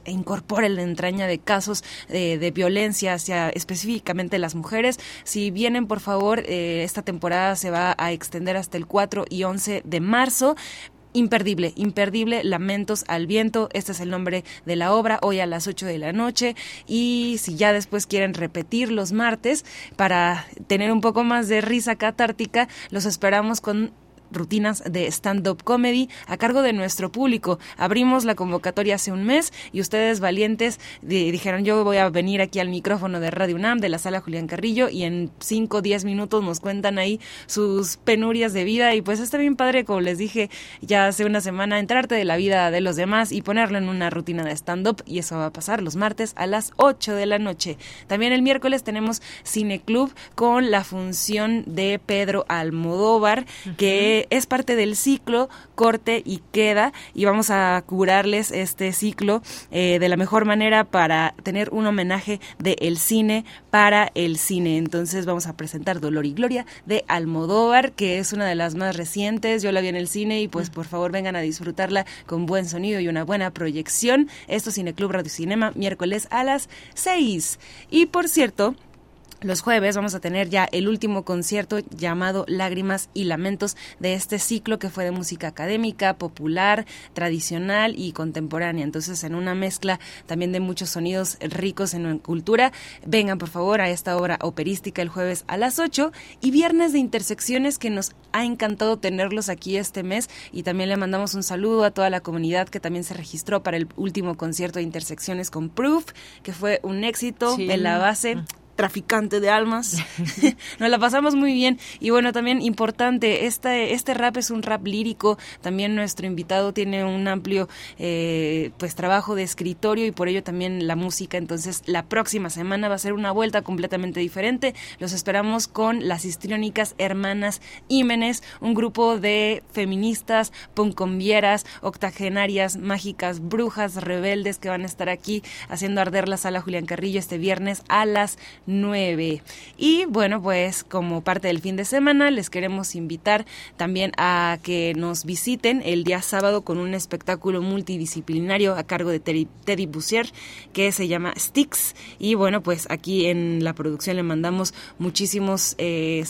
incorpore la entraña de casos de violencia hacia específicamente las mujeres. Si vienen, por favor, eh, esta temporada se va a extender hasta el 4 y 11 de marzo. Imperdible, imperdible, Lamentos al Viento, este es el nombre de la obra, hoy a las 8 de la noche y si ya después quieren repetir los martes para tener un poco más de risa catártica, los esperamos con rutinas de stand-up comedy a cargo de nuestro público. Abrimos la convocatoria hace un mes y ustedes valientes dijeron yo voy a venir aquí al micrófono de Radio UNAM de la sala Julián Carrillo y en 5 o 10 minutos nos cuentan ahí sus penurias de vida y pues está bien padre como les dije ya hace una semana entrarte de la vida de los demás y ponerlo en una rutina de stand-up y eso va a pasar los martes a las 8 de la noche. También el miércoles tenemos Cine Club con la función de Pedro Almodóvar que es parte del ciclo corte y queda y vamos a curarles este ciclo eh, de la mejor manera para tener un homenaje del el cine para el cine. Entonces vamos a presentar Dolor y Gloria de Almodóvar, que es una de las más recientes. Yo la vi en el cine y pues por favor vengan a disfrutarla con buen sonido y una buena proyección. Esto Cine Club Radio Cinema, miércoles a las 6. Y por cierto, los jueves vamos a tener ya el último concierto llamado Lágrimas y Lamentos de este ciclo que fue de música académica, popular, tradicional y contemporánea. Entonces, en una mezcla también de muchos sonidos ricos en cultura, vengan por favor a esta obra operística el jueves a las 8 y viernes de intersecciones que nos ha encantado tenerlos aquí este mes. Y también le mandamos un saludo a toda la comunidad que también se registró para el último concierto de intersecciones con Proof, que fue un éxito en la base traficante de almas. Nos la pasamos muy bien. Y bueno, también importante, este, este rap es un rap lírico. También nuestro invitado tiene un amplio eh, pues trabajo de escritorio y por ello también la música. Entonces, la próxima semana va a ser una vuelta completamente diferente. Los esperamos con las histriónicas hermanas Ímenes, un grupo de feministas, puncombieras, octogenarias, mágicas, brujas, rebeldes que van a estar aquí haciendo arder la sala Julián Carrillo este viernes a las 9. Y bueno, pues como parte del fin de semana les queremos invitar también a que nos visiten el día sábado con un espectáculo multidisciplinario a cargo de Teddy, Teddy que se llama Sticks. Y bueno, pues aquí en la producción le mandamos muchísimos eh,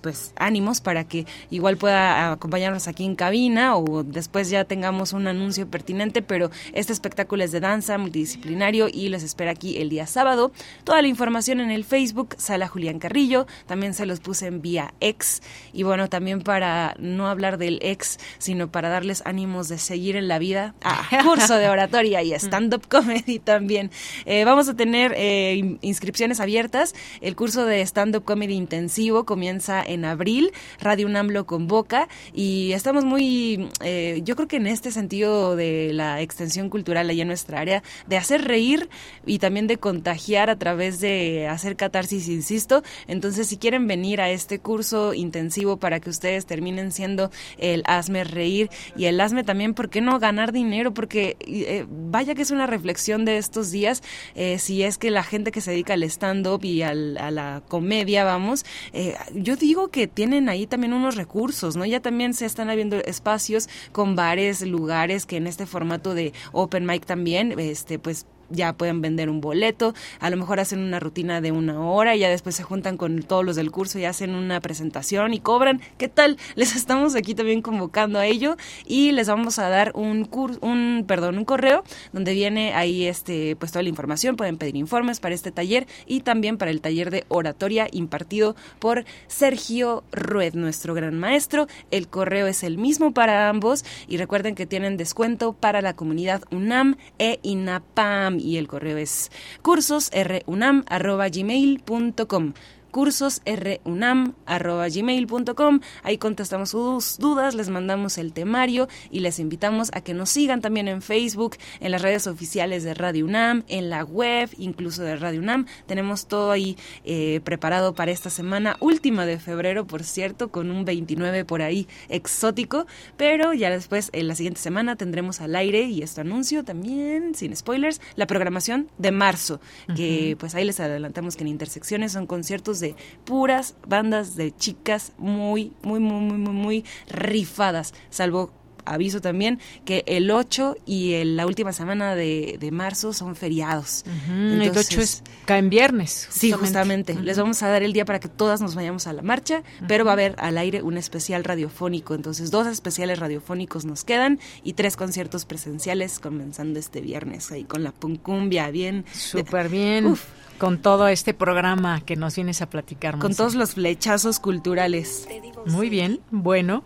pues ánimos para que igual pueda acompañarnos aquí en cabina o después ya tengamos un anuncio pertinente, pero este espectáculo es de danza multidisciplinario y les espera aquí el día sábado. Toda la información en el Facebook, Sala Julián Carrillo, también se los puse en vía ex y bueno, también para no hablar del ex, sino para darles ánimos de seguir en la vida, ah, curso de oratoria y stand-up comedy también. Eh, vamos a tener eh, inscripciones abiertas, el curso de stand-up comedy intensivo comienza en abril, Radio UNAM lo convoca. Y estamos muy, eh, yo creo que en este sentido de la extensión cultural allá en nuestra área, de hacer reír y también de contagiar a través de hacer catarsis, insisto. Entonces, si quieren venir a este curso intensivo para que ustedes terminen siendo el hazme reír y el hazme también, ¿por qué no ganar dinero? Porque eh, vaya que es una reflexión de estos días, eh, si es que la gente que se dedica al stand-up y a la comedia, vamos, eh, yo digo que tienen ahí también unos recursos, ¿no? Ya también se están habiendo espacios con bares, lugares que en este formato de open mic también, este, pues ya pueden vender un boleto, a lo mejor hacen una rutina de una hora y ya después se juntan con todos los del curso y hacen una presentación y cobran. ¿Qué tal? Les estamos aquí también convocando a ello y les vamos a dar un curso, un perdón, un correo donde viene ahí este pues toda la información, pueden pedir informes para este taller y también para el taller de oratoria impartido por Sergio Rued, nuestro gran maestro. El correo es el mismo para ambos y recuerden que tienen descuento para la comunidad UNAM e INAPAM y el correo es cursosrunam.gmail.com cursosrunam.gmail.com. Ahí contestamos sus dudas, les mandamos el temario y les invitamos a que nos sigan también en Facebook, en las redes oficiales de Radio UNAM, en la web, incluso de Radio UNAM. Tenemos todo ahí eh, preparado para esta semana, última de febrero, por cierto, con un 29 por ahí exótico, pero ya después, en la siguiente semana, tendremos al aire, y esto anuncio también, sin spoilers, la programación de marzo, que pues ahí les adelantamos que en Intersecciones son conciertos de puras bandas de chicas muy, muy, muy, muy, muy, muy rifadas, salvo aviso también que el 8 y la última semana de, marzo son feriados. el 8 es, cae en viernes. Sí, justamente. Les vamos a dar el día para que todas nos vayamos a la marcha, pero va a haber al aire un especial radiofónico. Entonces, dos especiales radiofónicos nos quedan y tres conciertos presenciales comenzando este viernes ahí con la puncumbia, bien. Súper bien. Uf, con todo este programa que nos vienes a platicar. Con todos los flechazos culturales. Muy bien, bueno.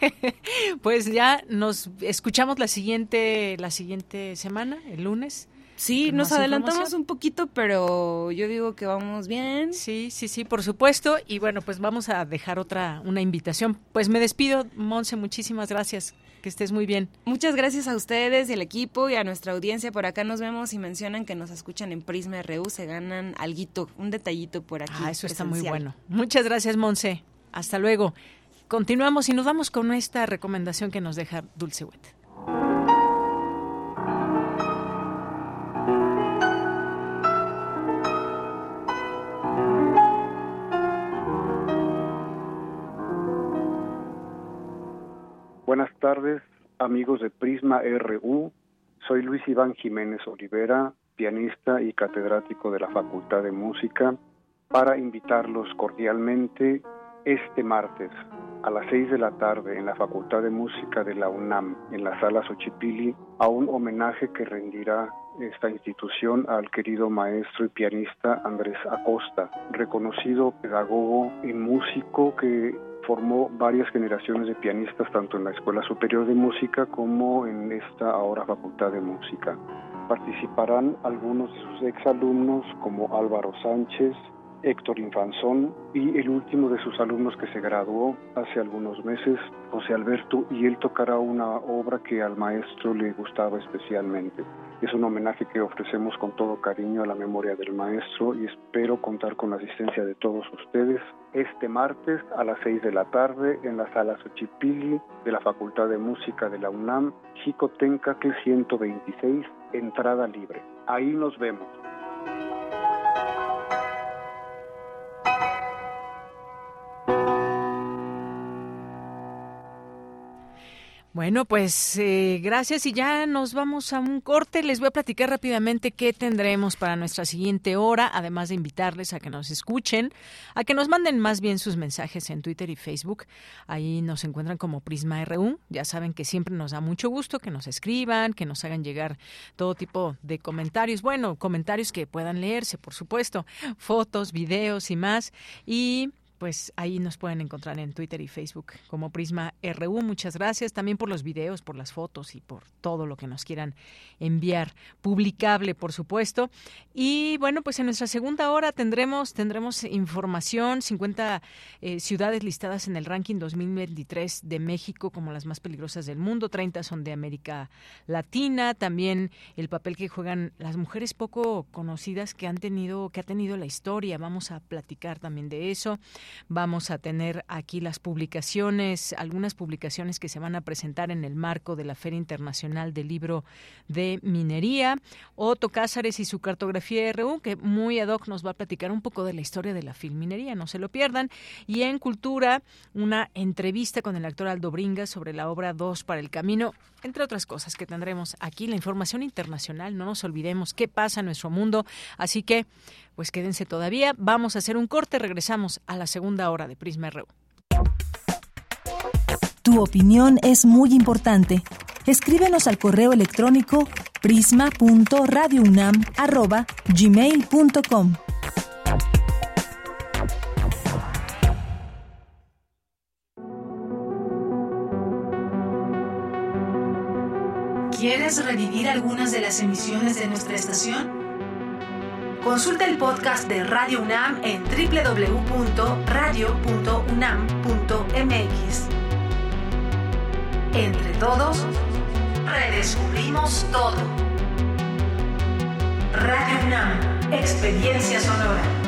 pues ya nos escuchamos la siguiente la siguiente semana, el lunes. Sí, nos adelantamos un poquito, pero yo digo que vamos bien. Sí, sí, sí, por supuesto. Y bueno, pues vamos a dejar otra, una invitación. Pues me despido, Monse, muchísimas gracias. Que estés muy bien. Muchas gracias a ustedes y al equipo y a nuestra audiencia. Por acá nos vemos y mencionan que nos escuchan en Prisma RU. Se ganan alguito, un detallito por aquí. Ah, eso está muy bueno. Muchas gracias, Monse. Hasta luego. Continuamos y nos vamos con esta recomendación que nos deja Dulce Wet. Buenas tardes, amigos de Prisma RU. Soy Luis Iván Jiménez Olivera, pianista y catedrático de la Facultad de Música, para invitarlos cordialmente este martes a las seis de la tarde en la Facultad de Música de la UNAM, en la sala Xochipilli, a un homenaje que rendirá esta institución al querido maestro y pianista Andrés Acosta, reconocido pedagogo y músico que formó varias generaciones de pianistas tanto en la Escuela Superior de Música como en esta ahora Facultad de Música. Participarán algunos de sus exalumnos como Álvaro Sánchez, Héctor Infanzón y el último de sus alumnos que se graduó hace algunos meses, José Alberto, y él tocará una obra que al maestro le gustaba especialmente. Es un homenaje que ofrecemos con todo cariño a la memoria del maestro y espero contar con la asistencia de todos ustedes este martes a las 6 de la tarde en la sala Xochipilli de la Facultad de Música de la UNAM, que 126, entrada libre. Ahí nos vemos. Bueno, pues eh, gracias y ya nos vamos a un corte. Les voy a platicar rápidamente qué tendremos para nuestra siguiente hora, además de invitarles a que nos escuchen, a que nos manden más bien sus mensajes en Twitter y Facebook. Ahí nos encuentran como Prisma RU. Ya saben que siempre nos da mucho gusto que nos escriban, que nos hagan llegar todo tipo de comentarios. Bueno, comentarios que puedan leerse, por supuesto, fotos, videos y más. Y pues ahí nos pueden encontrar en Twitter y Facebook como Prisma RU. Muchas gracias también por los videos, por las fotos y por todo lo que nos quieran enviar. Publicable, por supuesto. Y bueno, pues en nuestra segunda hora tendremos, tendremos información, 50 eh, ciudades listadas en el ranking 2023 de México como las más peligrosas del mundo, 30 son de América Latina, también el papel que juegan las mujeres poco conocidas que han tenido, que ha tenido la historia. Vamos a platicar también de eso. Vamos a tener aquí las publicaciones, algunas publicaciones que se van a presentar en el marco de la Feria Internacional del Libro de Minería. Otto Cázares y su cartografía RU, que muy ad hoc nos va a platicar un poco de la historia de la filminería, no se lo pierdan. Y en Cultura, una entrevista con el actor Aldo Bringa sobre la obra Dos para el Camino, entre otras cosas que tendremos aquí, la información internacional, no nos olvidemos qué pasa en nuestro mundo. Así que, pues quédense todavía, vamos a hacer un corte, regresamos a la segunda hora de Prisma RU. Tu opinión es muy importante. Escríbenos al correo electrónico prisma.radiounam@gmail.com. ¿Quieres revivir algunas de las emisiones de nuestra estación? Consulta el podcast de Radio UNAM en www.radio.unam.mx. Entre todos, redescubrimos todo. Radio UNAM, experiencia sonora.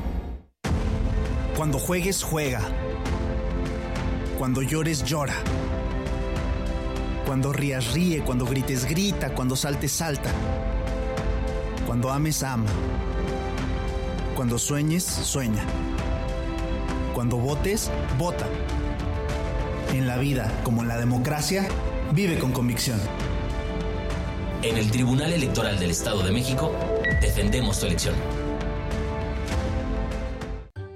Cuando juegues, juega. Cuando llores, llora. Cuando rías, ríe. Cuando grites, grita. Cuando saltes, salta. Cuando ames, ama. Cuando sueñes, sueña. Cuando votes, vota. En la vida, como en la democracia, vive con convicción. En el Tribunal Electoral del Estado de México, defendemos tu elección.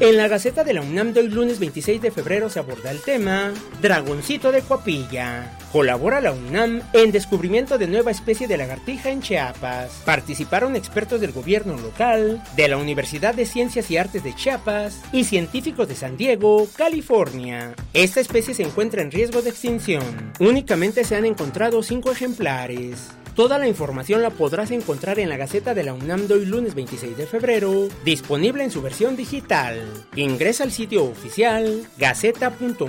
En la Gaceta de la UNAM del lunes 26 de febrero se aborda el tema Dragoncito de Coapilla. Colabora la UNAM en descubrimiento de nueva especie de lagartija en Chiapas. Participaron expertos del gobierno local, de la Universidad de Ciencias y Artes de Chiapas y científicos de San Diego, California. Esta especie se encuentra en riesgo de extinción. Únicamente se han encontrado cinco ejemplares. Toda la información la podrás encontrar en la Gaceta de la UNAM de hoy lunes 26 de febrero, disponible en su versión digital. Ingresa al sitio oficial gaceta.unam.mx.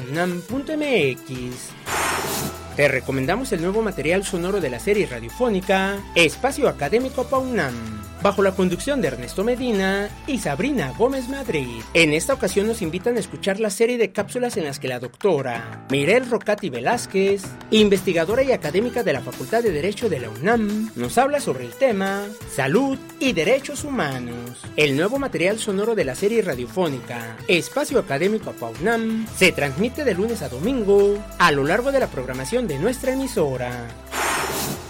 Te recomendamos el nuevo material sonoro de la serie radiofónica Espacio Académico PAUNAM bajo la conducción de Ernesto Medina y Sabrina Gómez Madrid. En esta ocasión nos invitan a escuchar la serie de cápsulas en las que la doctora Mirel Rocati Velázquez, investigadora y académica de la Facultad de Derecho de la UNAM, nos habla sobre el tema Salud y Derechos Humanos. El nuevo material sonoro de la serie radiofónica Espacio Académico PAUNAM se transmite de lunes a domingo a lo largo de la programación de nuestra emisora.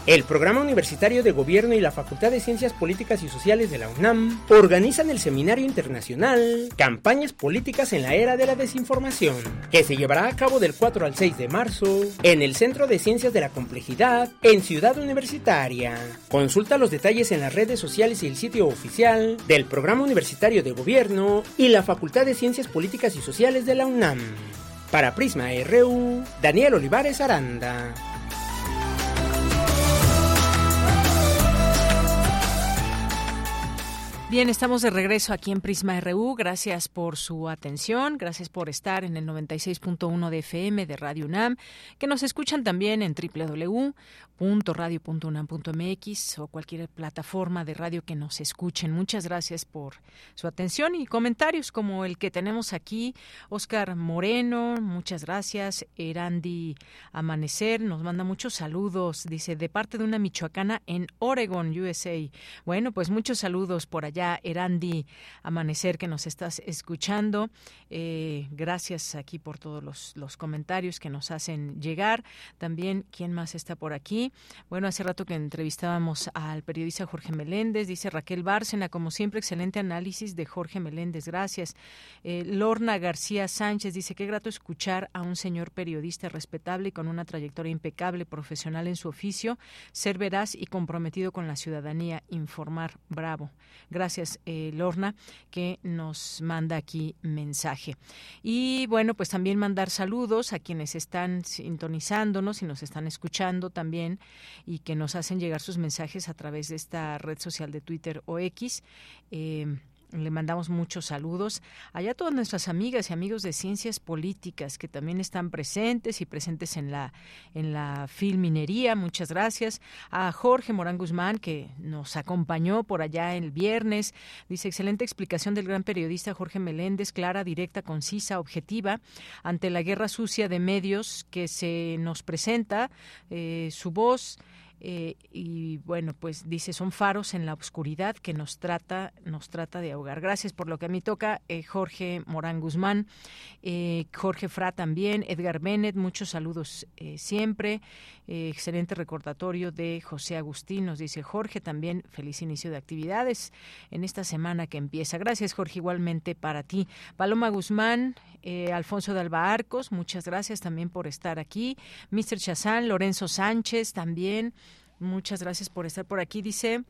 El Programa Universitario de Gobierno y la Facultad de Ciencias Políticas y Sociales de la UNAM organizan el Seminario Internacional Campañas Políticas en la Era de la Desinformación, que se llevará a cabo del 4 al 6 de marzo en el Centro de Ciencias de la Complejidad en Ciudad Universitaria. Consulta los detalles en las redes sociales y el sitio oficial del Programa Universitario de Gobierno y la Facultad de Ciencias Políticas y Sociales de la UNAM. Para Prisma RU, Daniel Olivares Aranda. Bien, estamos de regreso aquí en Prisma RU. Gracias por su atención, gracias por estar en el 96.1 de FM de Radio UNAM, que nos escuchan también en www.radio.unam.mx o cualquier plataforma de radio que nos escuchen. Muchas gracias por su atención y comentarios como el que tenemos aquí. Oscar Moreno, muchas gracias. Erandi Amanecer nos manda muchos saludos, dice, de parte de una michoacana en Oregon, USA. Bueno, pues muchos saludos por allá ya Erandi Amanecer, que nos estás escuchando. Eh, gracias aquí por todos los, los, comentarios que nos hacen llegar. También, ¿quién más está por aquí? Bueno, hace rato que entrevistábamos al periodista Jorge Meléndez, dice Raquel Bárcena, como siempre, excelente análisis de Jorge Meléndez, gracias. Eh, Lorna García Sánchez dice, qué grato escuchar a un señor periodista respetable y con una trayectoria impecable profesional en su oficio, ser veraz y comprometido con la ciudadanía, informar, bravo. Gracias, eh, Lorna, que nos manda aquí mensaje. Y bueno, pues también mandar saludos a quienes están sintonizándonos y nos están escuchando también y que nos hacen llegar sus mensajes a través de esta red social de Twitter o X. Eh, le mandamos muchos saludos. Allá todas nuestras amigas y amigos de ciencias políticas que también están presentes y presentes en la, en la filminería. Muchas gracias. A Jorge Morán Guzmán, que nos acompañó por allá el viernes. Dice, excelente explicación del gran periodista Jorge Meléndez, clara, directa, concisa, objetiva, ante la guerra sucia de medios que se nos presenta. Eh, su voz eh, y bueno, pues dice, son faros en la oscuridad que nos trata, nos trata de ahogar. Gracias por lo que a mí toca, eh, Jorge Morán Guzmán, eh, Jorge Fra también, Edgar Bennett, muchos saludos siempre. excelente recordatorio de José Agustín, nos dice Jorge, también feliz inicio de actividades en esta semana que empieza. Gracias, Jorge, igualmente para ti. Paloma Guzmán, Alfonso de Alba Arcos, muchas gracias también por estar aquí. Mr. Chazán, Lorenzo Sánchez también. Muchas gracias por estar por aquí. Dice,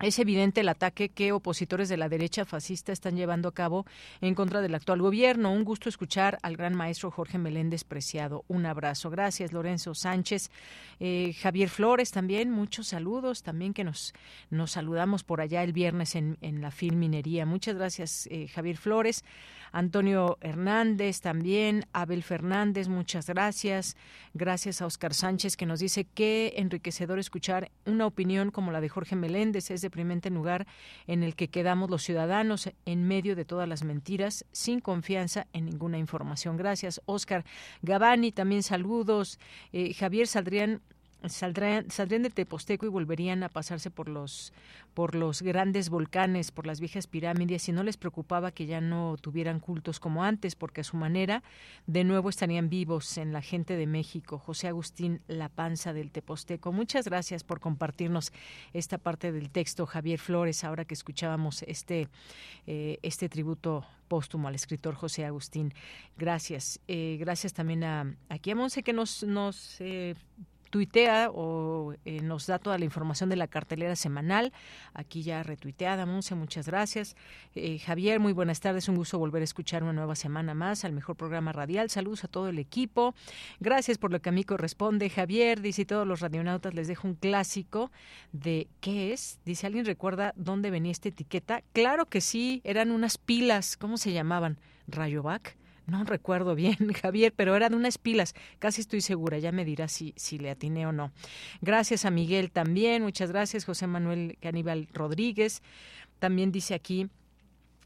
es evidente el ataque que opositores de la derecha fascista están llevando a cabo en contra del actual gobierno. Un gusto escuchar al gran maestro Jorge Meléndez Preciado. Un abrazo. Gracias, Lorenzo Sánchez. Eh, Javier Flores también, muchos saludos. También que nos, nos saludamos por allá el viernes en, en la Filminería. Muchas gracias, eh, Javier Flores. Antonio Hernández también, Abel Fernández, muchas gracias. Gracias a Oscar Sánchez que nos dice que enriquecedor escuchar una opinión como la de Jorge Meléndez es deprimente lugar en el que quedamos los ciudadanos en medio de todas las mentiras, sin confianza en ninguna información. Gracias, Oscar Gavani, también saludos. Eh, Javier Saldrían saldrían, saldrían de Teposteco y volverían a pasarse por los, por los grandes volcanes, por las viejas pirámides, y no les preocupaba que ya no tuvieran cultos como antes, porque a su manera de nuevo estarían vivos en la gente de México. José Agustín La Panza del Teposteco. Muchas gracias por compartirnos esta parte del texto, Javier Flores, ahora que escuchábamos este, eh, este tributo póstumo al escritor José Agustín. Gracias. Eh, gracias también a, aquí a Monse que nos, nos eh, tuitea o eh, nos da toda la información de la cartelera semanal. Aquí ya retuiteada, Monse, muchas gracias. Eh, Javier, muy buenas tardes, un gusto volver a escuchar una nueva semana más al mejor programa radial. Saludos a todo el equipo. Gracias por lo que a mí corresponde. Javier dice, todos los radionautas les dejo un clásico de ¿qué es? Dice, ¿alguien recuerda dónde venía esta etiqueta? Claro que sí, eran unas pilas, ¿cómo se llamaban? Rayovac no recuerdo bien, Javier, pero era de unas pilas, casi estoy segura, ya me dirá si, si le atiné o no. Gracias a Miguel también, muchas gracias, José Manuel Caníbal Rodríguez. También dice aquí,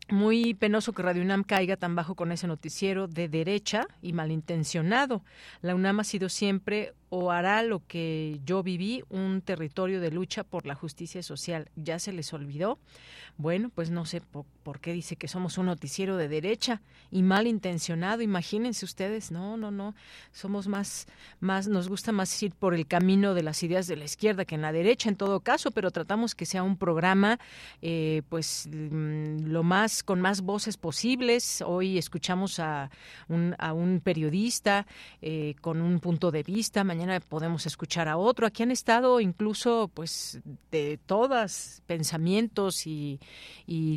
muy penoso que Radio UNAM caiga tan bajo con ese noticiero de derecha y malintencionado. La UNAM ha sido siempre o hará lo que yo viví, un territorio de lucha por la justicia social. ¿Ya se les olvidó? Bueno, pues no sé por, qué dice que somos un noticiero de derecha y malintencionado. Imagínense ustedes, no, no, no. Somos más, más, nos gusta más ir por el camino de las ideas de la izquierda que en la derecha, en todo caso, pero tratamos que sea un programa, eh, pues, mm, lo más, con más voces posibles. Hoy escuchamos a un, a un periodista eh, con un punto de vista podemos escuchar a otro. Aquí han estado incluso pues de todas pensamientos y,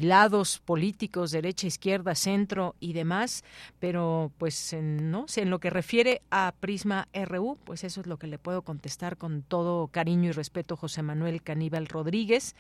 lados políticos, derecha, izquierda, centro y demás, pero pues en, no sé, en lo que refiere a Prisma RU, pues eso es lo que le puedo contestar con todo cariño y respeto José Manuel Caníbal Rodríguez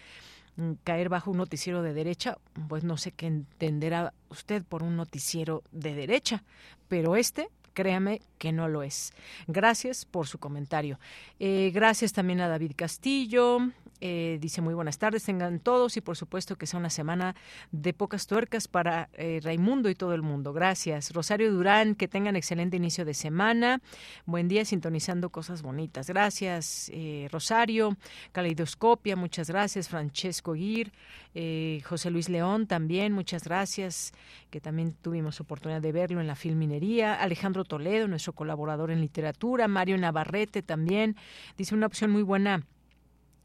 caer bajo un noticiero de derecha, pues no sé qué entenderá usted por un noticiero de derecha, pero este créame que no lo es. Gracias por su comentario. Eh, gracias también a David Castillo, eh, dice muy buenas tardes, tengan todos y por supuesto que sea una semana de pocas tuercas para eh, Raimundo y todo el mundo. Gracias. Rosario Durán, que tengan excelente inicio de semana. Buen día sintonizando cosas bonitas. Gracias, eh, Rosario. Caleidoscopia, muchas gracias. Francesco Guir, José Luis León también, muchas gracias, que también tuvimos oportunidad de verlo en la Filminería. Alejandro Toledo, nuestro colaborador en literatura. Mario Navarrete también. Dice una opción muy buena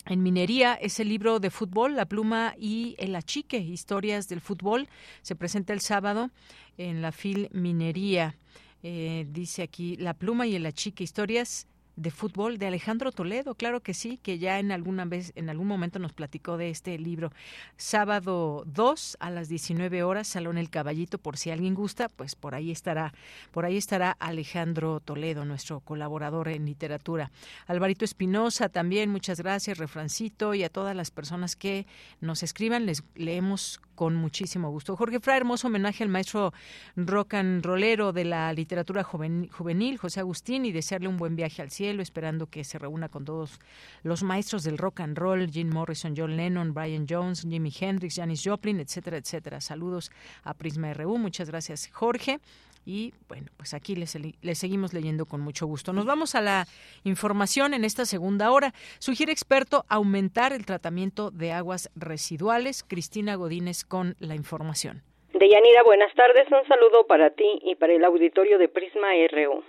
en minería es el libro de fútbol, La pluma y el achique, historias del fútbol. Se presenta el sábado en la FIL Minería. Eh, dice aquí La pluma y el achique, historias de fútbol de Alejandro Toledo, claro que sí, que ya en alguna vez, en algún momento nos platicó de este libro. Sábado 2 a las 19 horas, Salón El Caballito, por si alguien gusta, pues por ahí estará, por ahí estará Alejandro Toledo, nuestro colaborador en literatura. Alvarito Espinosa también, muchas gracias, refrancito, y a todas las personas que nos escriban, les leemos con muchísimo gusto. Jorge Fra, hermoso homenaje al maestro rock and rollero de la literatura juvenil, José Agustín, y desearle un buen viaje al cielo, esperando que se reúna con todos los maestros del rock and roll, Jim Morrison, John Lennon, Brian Jones, Jimi Hendrix, Janis Joplin, etcétera, etcétera. Saludos a Prisma RU. Muchas gracias, Jorge. Y bueno, pues aquí les, seguimos leyendo con mucho gusto. Nos vamos a la información en esta segunda hora. Sugiere experto aumentar el tratamiento de aguas residuales. Cristina Godínez con la información. Deyanira, buenas tardes. Un saludo para ti y para el auditorio de Prisma RU.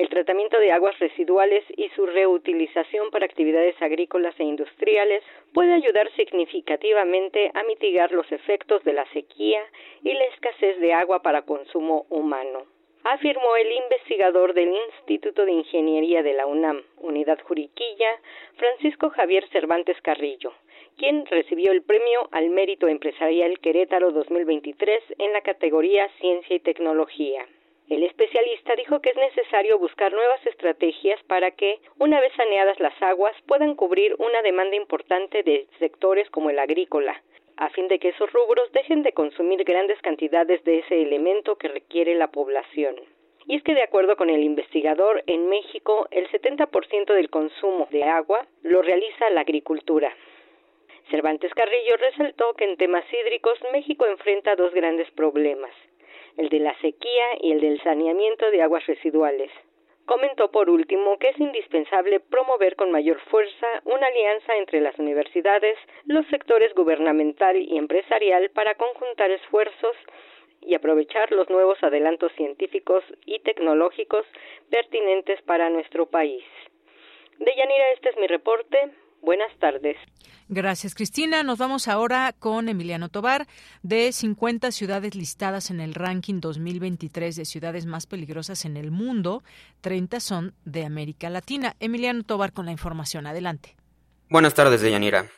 El tratamiento de aguas residuales y su reutilización para actividades agrícolas e industriales puede ayudar significativamente a mitigar los efectos de la sequía y la escasez de agua para consumo humano afirmó el investigador del Instituto de Ingeniería de la UNAM, Unidad Juriquilla, Francisco Javier Cervantes Carrillo, quien recibió el premio al mérito empresarial Querétaro 2023 en la categoría Ciencia y Tecnología. El especialista dijo que es necesario buscar nuevas estrategias para que, una vez saneadas las aguas, puedan cubrir una demanda importante de sectores como el agrícola, a fin de que esos rubros dejen de consumir grandes cantidades de ese elemento que requiere la población. Y es que de acuerdo con el investigador, en México el 70% del consumo de agua lo realiza la agricultura. Cervantes Carrillo resaltó que en temas hídricos México enfrenta dos grandes problemas el de la sequía y el del saneamiento de aguas residuales. Comentó por último que es indispensable promover con mayor fuerza una alianza entre las universidades, los sectores gubernamental y empresarial para conjuntar esfuerzos y aprovechar los nuevos adelantos científicos y tecnológicos pertinentes para nuestro país. Deyanira, este es mi reporte. Buenas tardes. Gracias, Cristina. Nos vamos ahora con Emiliano Tobar. De 50 ciudades listadas en el ranking 2023 de ciudades más peligrosas en el mundo, 30 son de América Latina. Emiliano Tobar con la información. Adelante. Buenas tardes, Deyanira.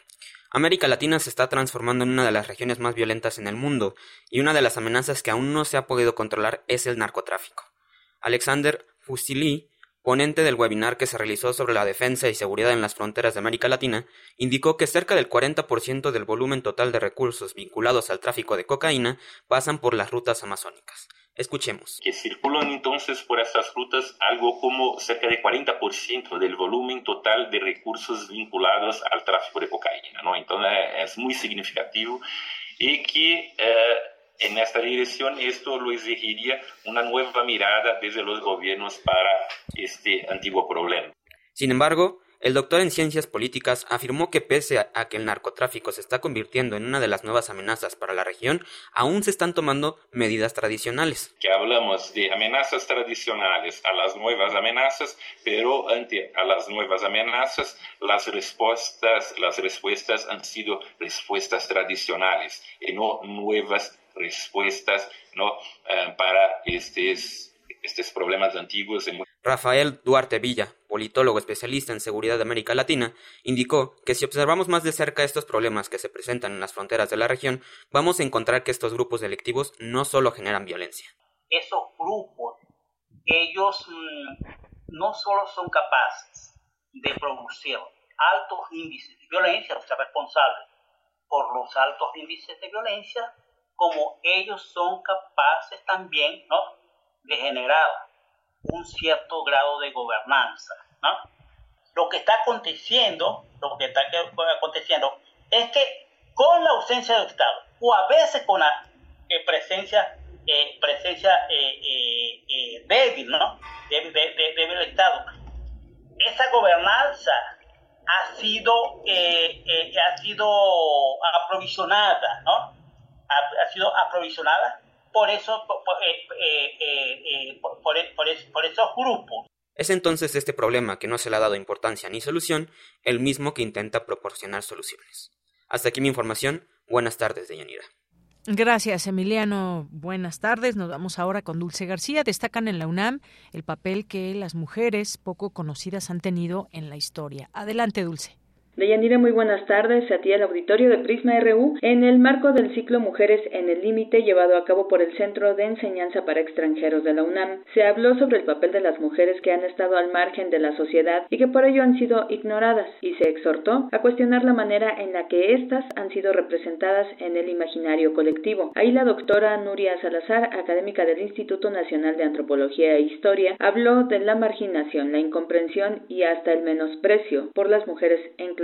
América Latina se está transformando en una de las regiones más violentas en el mundo, y una de las amenazas que aún no se ha podido controlar es el narcotráfico. Alexander Fusili, ponente del webinar que se realizó sobre la defensa y seguridad en las fronteras de América Latina, indicó que cerca del 40% del volumen total de recursos vinculados al tráfico de cocaína pasan por las rutas amazónicas. Escuchemos. Que circulan entonces por estas rutas algo como cerca de 40% del volumen total de recursos vinculados al tráfico de cocaína, ¿no? Entonces es muy significativo y que eh, en esta dirección esto lo exigiría una nueva mirada desde los gobiernos para este antiguo problema. Sin embargo, el doctor en ciencias políticas afirmó que pese a que el narcotráfico se está convirtiendo en una de las nuevas amenazas para la región, aún se están tomando medidas tradicionales. Que hablamos de amenazas tradicionales a las nuevas amenazas, pero ante a las nuevas amenazas las respuestas, las respuestas han sido respuestas tradicionales y no nuevas respuestas ¿no? Eh, para estos, estos problemas antiguos. Rafael Duarte Villa, politólogo especialista en seguridad de América Latina, indicó que si observamos más de cerca estos problemas que se presentan en las fronteras de la región, vamos a encontrar que estos grupos delictivos no solo generan violencia. Esos grupos, ellos mm, no solo son capaces de producir altos índices de violencia, o sea, responsables por los altos índices de violencia, como ellos son capaces también ¿no? de generar un cierto grado de gobernanza. ¿no? Lo que está aconteciendo, lo que está aconteciendo es que con la ausencia del Estado, o a veces con la eh, presencia, eh, presencia eh, débil, ¿no? Débil, del Estado, esa gobernanza ha sido, ha sido aprovisionada, ¿no? Ha, sido aprovisionada por, eso, por, esos grupos. Es entonces este problema que no se le ha dado importancia ni solución, el mismo que intenta proporcionar soluciones. Hasta aquí mi información. Buenas tardes, Deyanira. Gracias, Emiliano. Buenas tardes. Nos vamos ahora con Dulce García. Destacan en la UNAM el papel que las mujeres poco conocidas han tenido en la historia. Adelante, Dulce. Deyanira, muy buenas tardes a ti al auditorio de Prisma RU en el marco del ciclo Mujeres en el Límite llevado a cabo por el Centro de Enseñanza para Extranjeros de la UNAM. Se habló sobre el papel de las mujeres que han estado al margen de la sociedad y que por ello han sido ignoradas y se exhortó a cuestionar la manera en la que éstas han sido representadas en el imaginario colectivo. Ahí la doctora Nuria Salazar, académica del Instituto Nacional de Antropología e Historia, habló de la marginación, la incomprensión y hasta el menosprecio por las mujeres en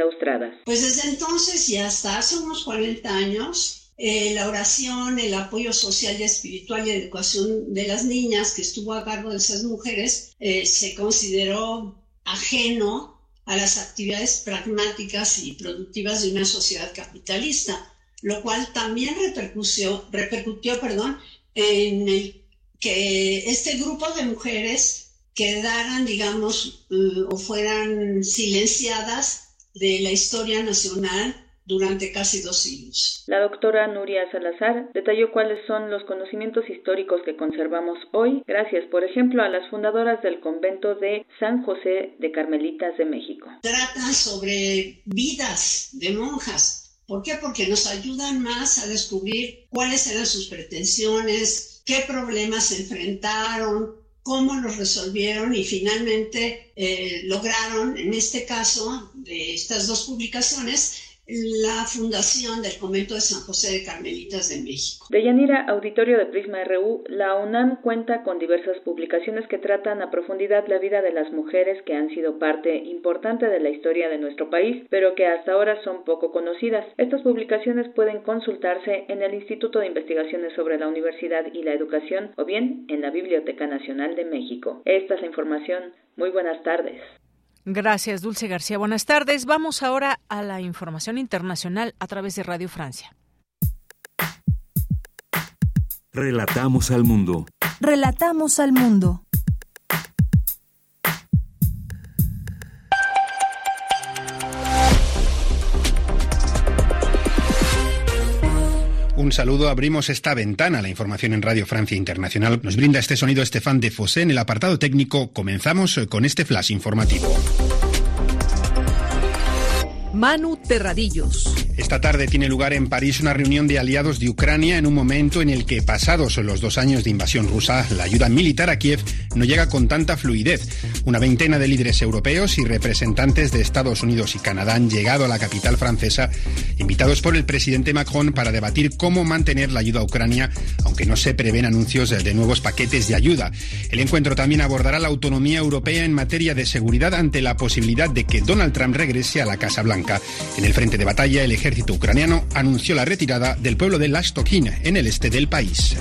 pues desde entonces y hasta hace unos 40 años, eh, la oración, el apoyo social y espiritual y educación de las niñas que estuvo a cargo de esas mujeres eh, se consideró ajeno a las actividades pragmáticas y productivas de una sociedad capitalista, lo cual también repercutió, repercutió perdón, en el que este grupo de mujeres quedaran, digamos, eh, o fueran silenciadas de la historia nacional durante casi dos siglos. La doctora Nuria Salazar detalló cuáles son los conocimientos históricos que conservamos hoy, gracias, por ejemplo, a las fundadoras del convento de San José de Carmelitas de México. Tratan sobre vidas de monjas. ¿Por qué? Porque nos ayudan más a descubrir cuáles eran sus pretensiones, qué problemas se enfrentaron, cómo los resolvieron y finalmente eh, lograron, en este caso de estas dos publicaciones, la fundación del convento de San José de Carmelitas de México. De Yanira, auditorio de Prisma RU, la UNAM cuenta con diversas publicaciones que tratan a profundidad la vida de las mujeres que han sido parte importante de la historia de nuestro país, pero que hasta ahora son poco conocidas. Estas publicaciones pueden consultarse en el Instituto de Investigaciones sobre la Universidad y la Educación o bien en la Biblioteca Nacional de México. Esta es la información. Muy buenas tardes. Gracias, Dulce García. Buenas tardes. Vamos ahora a la información internacional a través de Radio Francia. Relatamos al mundo. Relatamos al mundo. Un saludo, abrimos esta ventana. La información en Radio Francia Internacional nos brinda este sonido Estefan de Fossé en el apartado técnico. Comenzamos con este flash informativo. Manu Terradillos. Esta tarde tiene lugar en París una reunión de aliados de Ucrania en un momento en el que, pasados los dos años de invasión rusa, la ayuda militar a Kiev no llega con tanta fluidez. Una veintena de líderes europeos y representantes de Estados Unidos y Canadá han llegado a la capital francesa, invitados por el presidente Macron para debatir cómo mantener la ayuda a Ucrania, aunque no se prevén anuncios de nuevos paquetes de ayuda. El encuentro también abordará la autonomía europea en materia de seguridad ante la posibilidad de que Donald Trump regrese a la Casa Blanca. En el frente de batalla, el ejército ucraniano anunció la retirada del pueblo de Lashtokin, en el este del país.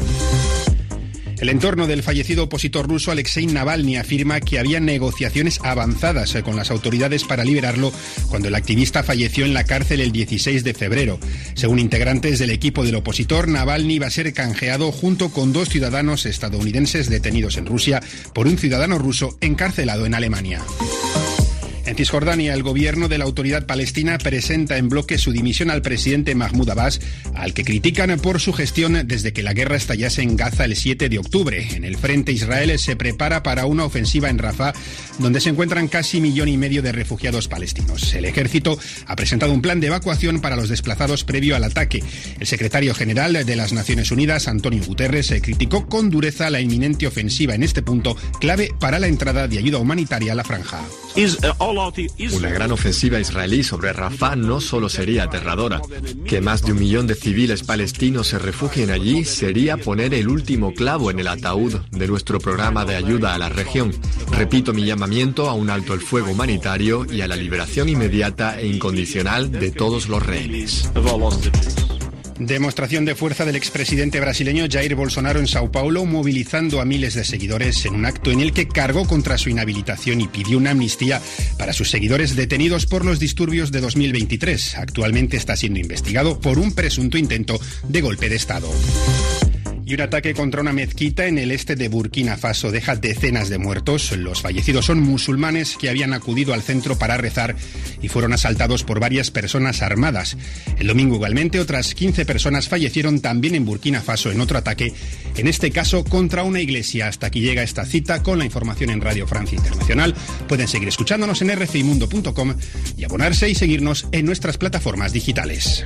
El entorno del fallecido opositor ruso Alexei Navalny afirma que había negociaciones avanzadas con las autoridades para liberarlo cuando el activista falleció en la cárcel el 16 de febrero. Según integrantes del equipo del opositor, Navalny va a ser canjeado junto con dos ciudadanos estadounidenses detenidos en Rusia por un ciudadano ruso encarcelado en Alemania. En Cisjordania, el gobierno de la autoridad palestina presenta en bloque su dimisión al presidente Mahmoud Abbas, al que critican por su gestión desde que la guerra estallase en Gaza el 7 de octubre. En el frente, Israel se prepara para una ofensiva en Rafah, donde se encuentran casi millón y medio de refugiados palestinos. El ejército ha presentado un plan de evacuación para los desplazados previo al ataque. El secretario general de las Naciones Unidas, Antonio Guterres, criticó con dureza la inminente ofensiva en este punto, clave para la entrada de ayuda humanitaria a la franja. Una gran ofensiva israelí sobre Rafah no solo sería aterradora. Que más de un millón de civiles palestinos se refugien allí sería poner el último clavo en el ataúd de nuestro programa de ayuda a la región. Repito mi llamamiento a un alto el fuego humanitario y a la liberación inmediata e incondicional de todos los rehenes. Demostración de fuerza del expresidente brasileño Jair Bolsonaro en Sao Paulo, movilizando a miles de seguidores en un acto en el que cargó contra su inhabilitación y pidió una amnistía para sus seguidores detenidos por los disturbios de 2023. Actualmente está siendo investigado por un presunto intento de golpe de Estado. Y un ataque contra una mezquita en el este de Burkina Faso deja decenas de muertos. Los fallecidos son musulmanes que habían acudido al centro para rezar y fueron asaltados por varias personas armadas. El domingo igualmente otras 15 personas fallecieron también en Burkina Faso en otro ataque, en este caso contra una iglesia. Hasta aquí llega esta cita con la información en Radio Francia Internacional. Pueden seguir escuchándonos en rfimundo.com y abonarse y seguirnos en nuestras plataformas digitales.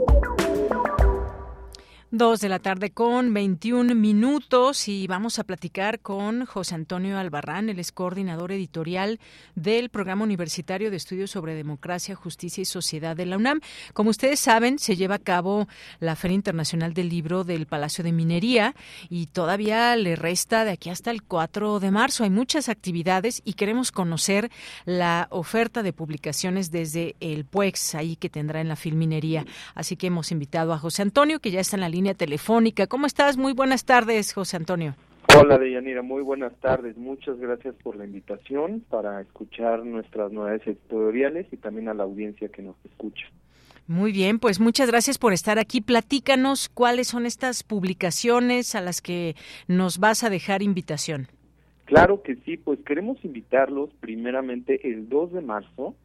Dos de la tarde con 21 minutos y vamos a platicar con José Antonio Albarrán, el es coordinador editorial del Programa Universitario de Estudios sobre Democracia, Justicia y Sociedad de la UNAM. Como ustedes saben, se lleva a cabo la Feria Internacional del Libro del Palacio de Minería y todavía le resta de aquí hasta el 4 de marzo. Hay muchas actividades y queremos conocer la oferta de publicaciones desde el PUEX, ahí que tendrá en la Filminería. Así que hemos invitado a José Antonio, que ya está en la línea telefónica. ¿Cómo estás? Muy buenas tardes, José Antonio. Hola, Deyanira, muy buenas tardes. Muchas gracias por la invitación para escuchar nuestras novedades editoriales y también a la audiencia que nos escucha. Muy bien, pues muchas gracias por estar aquí. Platícanos cuáles son estas publicaciones a las que nos vas a dejar invitación. Claro que sí, pues queremos invitarlos primeramente el 2 de marzo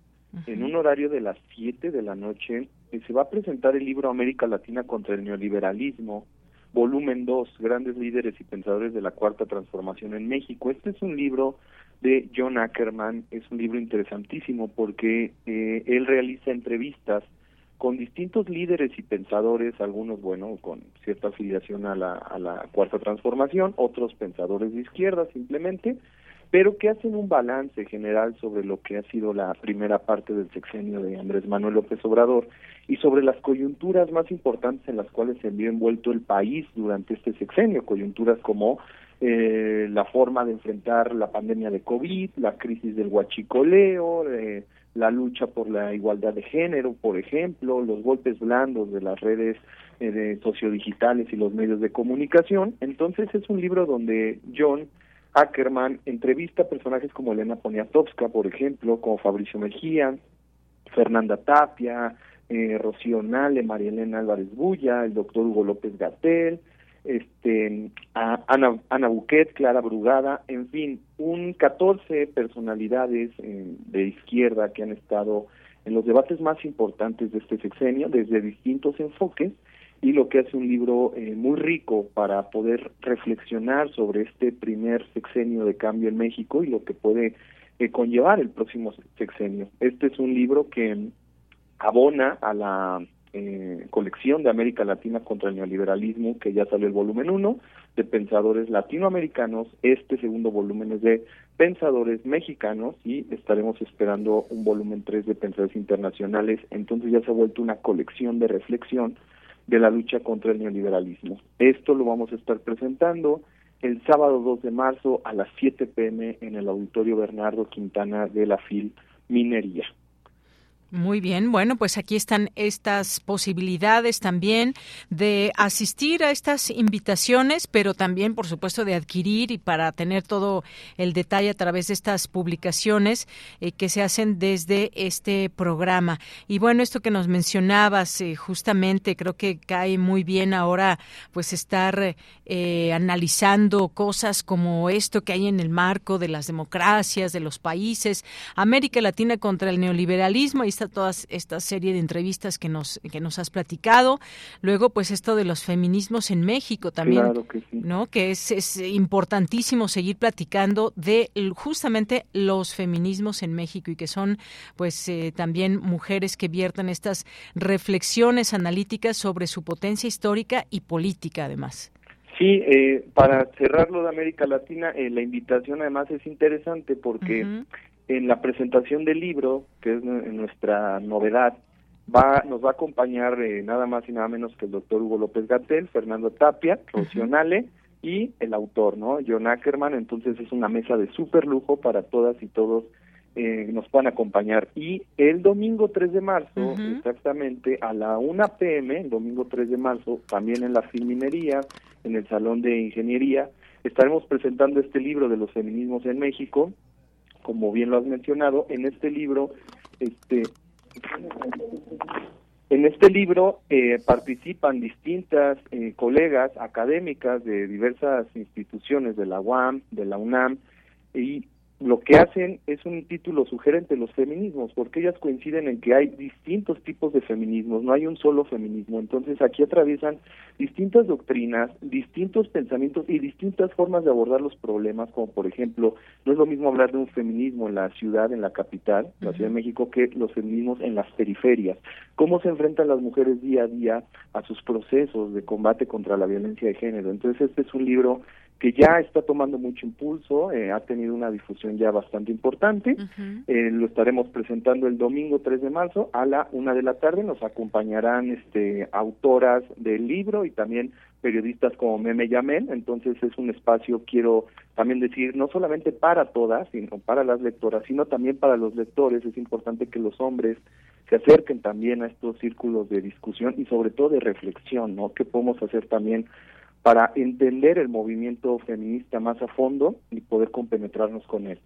en un horario de las 7 de la noche se va a presentar el libro América Latina contra el neoliberalismo, volumen 2, Grandes Líderes y Pensadores de la Cuarta Transformación en México. Este es un libro de John Ackerman, es un libro interesantísimo porque eh, él realiza entrevistas con distintos líderes y pensadores, algunos, bueno, con cierta afiliación a la, a la Cuarta Transformación, otros pensadores de izquierda simplemente, pero que hacen un balance general sobre lo que ha sido la primera parte del sexenio de Andrés Manuel López Obrador y sobre las coyunturas más importantes en las cuales se vio envuelto el país durante este sexenio, coyunturas como eh, la forma de enfrentar la pandemia de COVID, la crisis del huachicoleo, eh, la lucha por la igualdad de género, por ejemplo, los golpes blandos de las redes eh, de sociodigitales y los medios de comunicación. Entonces es un libro donde John Ackerman entrevista a personajes como Elena Poniatowska, por ejemplo, como Fabricio Mejía, Fernanda Tapia, eh, Rocío Nale, María Elena Álvarez Bulla, el doctor Hugo López Gatel, este, a Ana, Ana Buquet, Clara Brugada, en fin, un 14 personalidades eh, de izquierda que han estado en los debates más importantes de este sexenio desde distintos enfoques y lo que hace un libro eh, muy rico para poder reflexionar sobre este primer sexenio de cambio en México y lo que puede eh, conllevar el próximo sexenio. Este es un libro que abona a la eh, colección de América Latina contra el neoliberalismo, que ya salió el volumen 1, de pensadores latinoamericanos. Este segundo volumen es de pensadores mexicanos y estaremos esperando un volumen 3 de pensadores internacionales. Entonces ya se ha vuelto una colección de reflexión de la lucha contra el neoliberalismo. Esto lo vamos a estar presentando el sábado 2 de marzo a las 7 pm en el Auditorio Bernardo Quintana de la FIL Minería. Muy bien, bueno, pues aquí están estas posibilidades también de asistir a estas invitaciones, pero también, por supuesto, de adquirir y para tener todo el detalle a través de estas publicaciones eh, que se hacen desde este programa. Y bueno, esto que nos mencionabas, eh, justamente creo que cae muy bien ahora, pues estar eh, analizando cosas como esto que hay en el marco de las democracias, de los países, América Latina contra el neoliberalismo y está toda esta serie de entrevistas que nos, que nos has platicado. Luego, pues esto de los feminismos en México también, que ¿no? Que es, es importantísimo seguir platicando de justamente los feminismos en México y que son, pues, eh, también mujeres que viertan estas reflexiones analíticas sobre su potencia histórica y política, además. Sí, eh, para cerrarlo de América Latina, eh, la invitación además es interesante porque en la presentación del libro, que es nuestra novedad, va, nos va a acompañar eh, nada más y nada menos que el doctor Hugo López Gatel, Fernando Tapia, Rocío y el autor, ¿no? John Ackerman. Entonces es una mesa de súper lujo para todas y todos eh, nos puedan acompañar. Y el domingo 3 de marzo, exactamente a la 1 pm, el domingo 3 de marzo, también en la Filminería, en el Salón de Ingeniería, estaremos presentando este libro de los feminismos en México, como bien lo has mencionado, en este libro, este, en este libro eh, participan distintas eh, colegas académicas de diversas instituciones de la UAM, de la UNAM, y lo que hacen es un título sugerente los feminismos, porque ellas coinciden en que hay distintos tipos de feminismos, no hay un solo feminismo. Entonces aquí atraviesan distintas doctrinas, distintos pensamientos y distintas formas de abordar los problemas, como por ejemplo, no es lo mismo hablar de un feminismo en la ciudad, en la capital, la Ciudad de México, que los feminismos en las periferias. Cómo se enfrentan las mujeres día a día a sus procesos de combate contra la violencia de género. Entonces este es un libro que ya está tomando mucho impulso, eh, ha tenido una difusión ya bastante importante. eh, lo estaremos presentando el domingo 3 de marzo a la una de la tarde. Nos acompañarán este, autoras del libro y también periodistas como Meme Yamel. Entonces es un espacio, quiero también decir, no solamente para todas, sino para las lectoras, sino también para los lectores. Es importante que los hombres se acerquen también a estos círculos de discusión y sobre todo de reflexión, ¿no? ¿Qué podemos hacer también para entender el movimiento feminista más a fondo y poder compenetrarnos con él.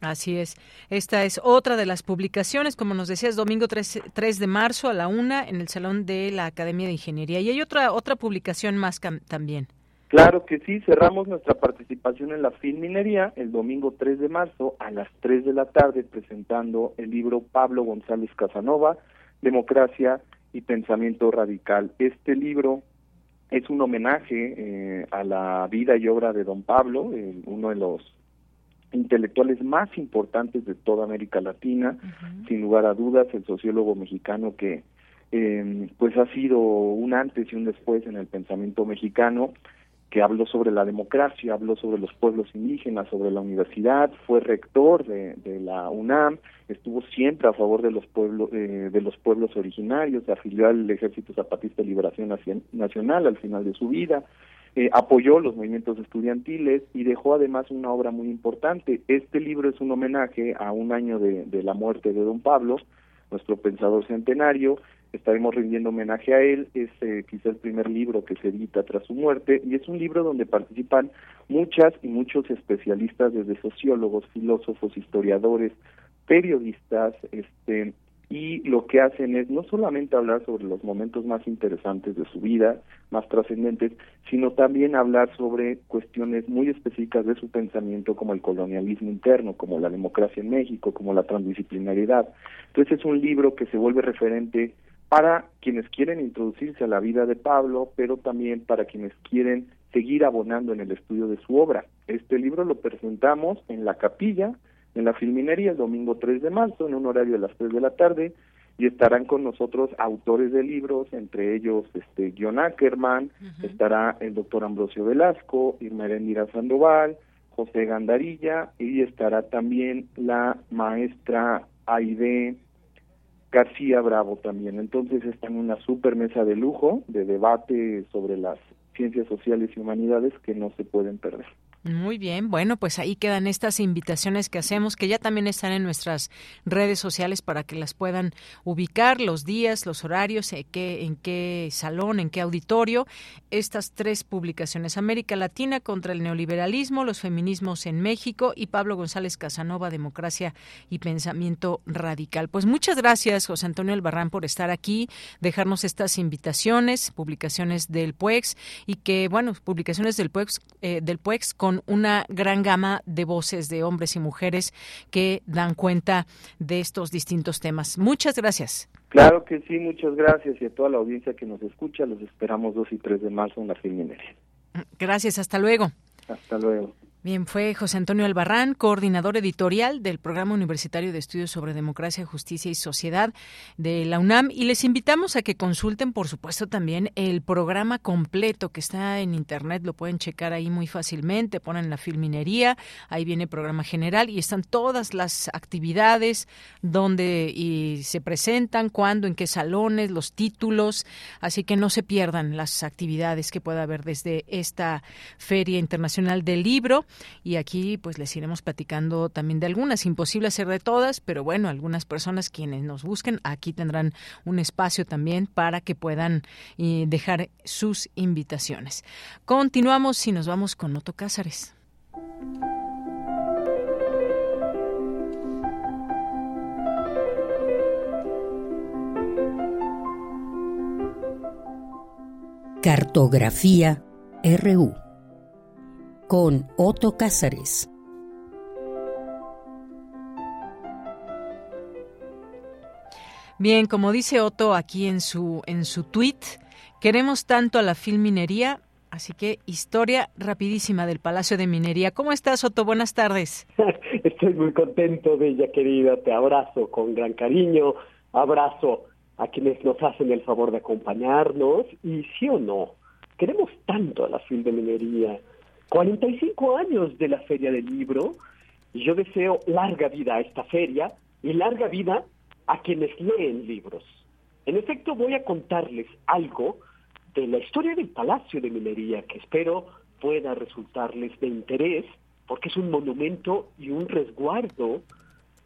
Así es. Esta es otra de las publicaciones, como nos decías, domingo 3, 3 de marzo a la una en el Salón de la Academia de Ingeniería. Y hay otra, otra publicación más también. Claro que sí, cerramos nuestra participación en la Filminería el domingo 3 de marzo a las 3 de la tarde presentando el libro Pablo González Casanova, Democracia y Pensamiento Radical. Este libro es un homenaje eh, a la vida y obra de don Pablo, uno de los intelectuales más importantes de toda América Latina, sin lugar a dudas, el sociólogo mexicano que eh, pues ha sido un antes y un después en el pensamiento mexicano, que habló sobre la democracia, habló sobre los pueblos indígenas, sobre la universidad, fue rector de, de la UNAM, estuvo siempre a favor de los pueblos eh, de los pueblos originarios, se afilió al Ejército Zapatista de Liberación Nacional al final de su vida, eh, apoyó los movimientos estudiantiles y dejó además una obra muy importante. Este libro es un homenaje a un año de, de la muerte de don Pablo, nuestro pensador centenario, estaremos rindiendo homenaje a él, es eh, quizá el primer libro que se edita tras su muerte y es un libro donde participan muchas y muchos especialistas desde sociólogos, filósofos, historiadores, periodistas, este y lo que hacen es no solamente hablar sobre los momentos más interesantes de su vida, más trascendentes, sino también hablar sobre cuestiones muy específicas de su pensamiento como el colonialismo interno, como la democracia en México, como la transdisciplinariedad. Entonces es un libro que se vuelve referente para quienes quieren introducirse a la vida de Pablo, pero también para quienes quieren seguir abonando en el estudio de su obra. Este libro lo presentamos en la capilla, en la Filminería, el domingo 3 de marzo, en un horario de las 3 de la tarde, y estarán con nosotros autores de libros, entre ellos este John Ackerman, estará el doctor Ambrosio Velasco, Irma Erendira Sandoval, José Gandarilla, y estará también la maestra Aide García Bravo también. Entonces está en una super mesa de lujo de debate sobre las ciencias sociales y humanidades que no se pueden perder. Muy bien, bueno, pues ahí quedan estas invitaciones que hacemos, que ya también están en nuestras redes sociales para que las puedan ubicar, los días, los horarios, en qué, en qué salón, en qué auditorio. Estas tres publicaciones, América Latina contra el neoliberalismo, los feminismos en México y Pablo González Casanova, Democracia y Pensamiento Radical. Pues muchas gracias, José Antonio Albarrán, por estar aquí, dejarnos estas invitaciones, publicaciones del PUEX y que, bueno, publicaciones del PUEX, eh, del PUEX con una gran gama de voces de hombres y mujeres que dan cuenta de estos distintos temas. Muchas gracias. Claro que sí, muchas gracias y a toda la audiencia que nos escucha, los esperamos 2 y 3 de marzo en la Filminería. Gracias, hasta luego. Hasta luego. Bien, fue José Antonio Albarrán, coordinador editorial del Programa Universitario de Estudios sobre Democracia, Justicia y Sociedad de la UNAM. Y les invitamos a que consulten, por supuesto, también el programa completo que está en Internet. Lo pueden checar ahí muy fácilmente. Ponen la filminería, ahí viene el programa general y están todas las actividades donde y se presentan, cuándo, en qué salones, los títulos. Así que no se pierdan las actividades que pueda haber desde esta Feria Internacional del Libro y aquí pues les iremos platicando también de algunas, imposible hacer de todas, pero bueno, algunas personas quienes nos busquen aquí tendrán un espacio también para que puedan eh, dejar sus invitaciones. Continuamos y nos vamos con Otto Cázares. Cartografía RU con Otto Cázares. Bien, como dice Otto aquí en su en su tweet, queremos tanto a la filminería, así que historia rapidísima del Palacio de Minería. ¿Cómo estás, Otto? Buenas tardes. Estoy muy contento, bella querida. Te abrazo con gran cariño. Abrazo a quienes nos hacen el favor de acompañarnos. Y sí o no, queremos tanto a la filminería 45 años de la Feria del Libro y yo deseo larga vida a esta feria y larga vida a quienes leen libros. En efecto, voy a contarles algo de la historia del Palacio de Minería que espero pueda resultarles de interés porque es un monumento y un resguardo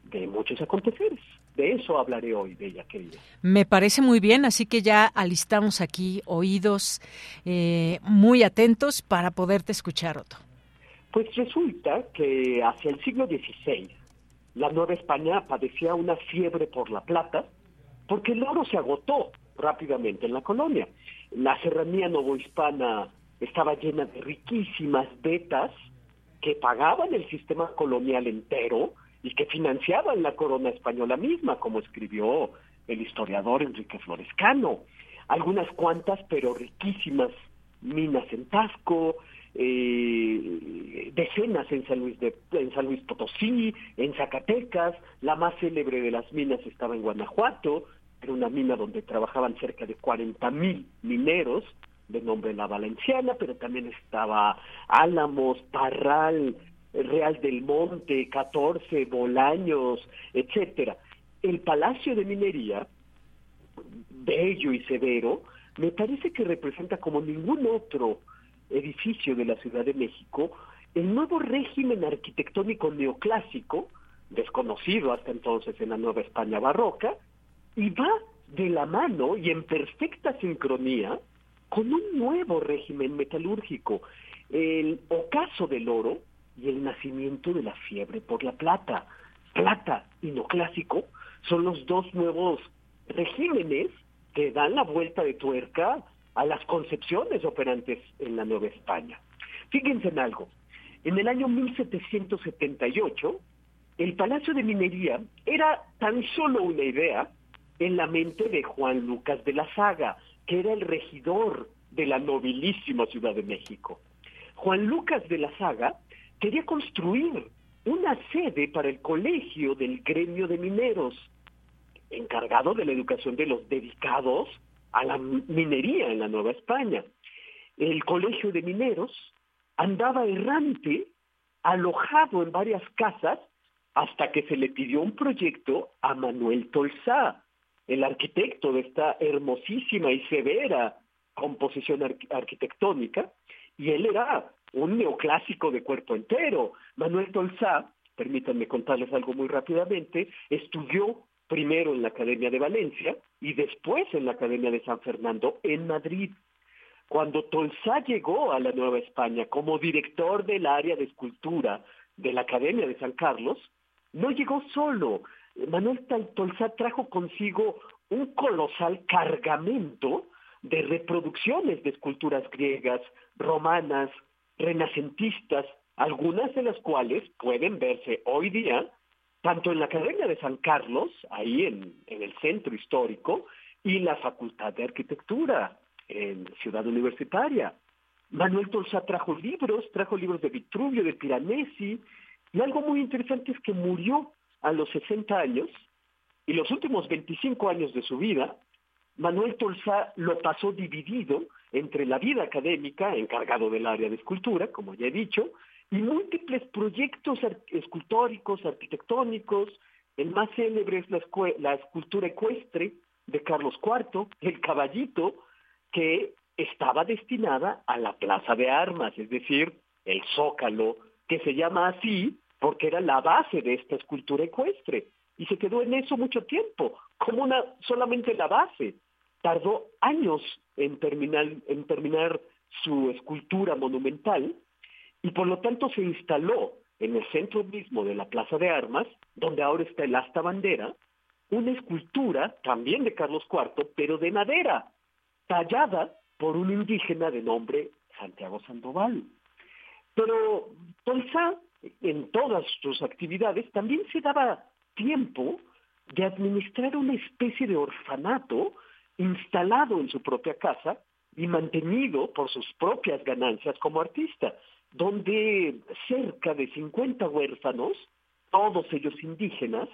de muchos aconteceres. De eso hablaré hoy, Bella querida. Me parece muy bien, así que ya alistamos aquí oídos eh, muy atentos para poderte escuchar, Otto. Pues resulta que hacia el siglo XVI la Nueva España padecía una fiebre por la plata porque el oro se agotó rápidamente en la colonia. La serranía novohispana estaba llena de riquísimas vetas que pagaban el sistema colonial entero y que financiaban la corona española misma, como escribió el historiador Enrique Florescano. Algunas cuantas, pero riquísimas minas en Tasco, eh, decenas en San, Luis de, en San Luis Potosí, en Zacatecas, la más célebre de las minas estaba en Guanajuato, era una mina donde trabajaban cerca de 40 mil mineros, de nombre La Valenciana, pero también estaba Álamos, Parral, Real del Monte, 14, Bolaños, etcétera. El Palacio de Minería, bello y severo, me parece que representa como ningún otro edificio de la Ciudad de México el nuevo régimen arquitectónico neoclásico, desconocido hasta entonces en la Nueva España barroca, y va de la mano y en perfecta sincronía con un nuevo régimen metalúrgico, el ocaso del oro y el nacimiento de la fiebre por la plata. Plata y no clásico son los dos nuevos regímenes que dan la vuelta de tuerca a las concepciones operantes en la Nueva España. Fíjense en algo, en el año 1778, el Palacio de Minería era tan solo una idea en la mente de Juan Lucas de la Saga, que era el regidor de la nobilísima Ciudad de México. Juan Lucas de la Saga quería construir una sede para el colegio del gremio de mineros, encargado de la educación de los dedicados a la minería en la Nueva España. El colegio de mineros andaba errante, alojado en varias casas, hasta que se le pidió un proyecto a Manuel Tolsá, el arquitecto de esta hermosísima y severa composición arquitectónica, y él era un neoclásico de cuerpo entero. Manuel Tolsá, permítanme contarles algo muy rápidamente, estudió primero en la Academia de Valencia y después en la Academia de San Fernando en Madrid. Cuando Tolsá llegó a la Nueva España como director del área de escultura de la Academia de San Carlos, no llegó solo. Manuel Tolsá trajo consigo un colosal cargamento de reproducciones de esculturas griegas, romanas, renacentistas, algunas de las cuales pueden verse hoy día tanto en la Academia de San Carlos, ahí en, el centro histórico, y la Facultad de Arquitectura en Ciudad Universitaria. Manuel Tolsa trajo libros, trajo libros de Vitruvio, de Piranesi, y algo muy interesante es que murió a los 60 años, y los últimos 25 años de su vida, Manuel Tolsa lo pasó dividido entre la vida académica, encargado del área de escultura, como ya he dicho, y múltiples proyectos escultóricos, arquitectónicos. El más célebre es la, la escultura ecuestre de Carlos IV, el caballito, que estaba destinada a la plaza de armas, es decir, el zócalo, que se llama así porque era la base de esta escultura ecuestre. Y se quedó en eso mucho tiempo, como una solamente la base. Tardó años en terminar, en terminar su escultura monumental y por lo tanto se instaló en el centro mismo de la Plaza de Armas, donde ahora está el asta bandera, una escultura también de Carlos IV, pero de madera, tallada por un indígena de nombre Santiago Sandoval. Pero Tolsá, en todas sus actividades, también se daba tiempo de administrar una especie de orfanato instalado en su propia casa y mantenido por sus propias ganancias como artista donde cerca de 50 huérfanos, todos ellos indígenas,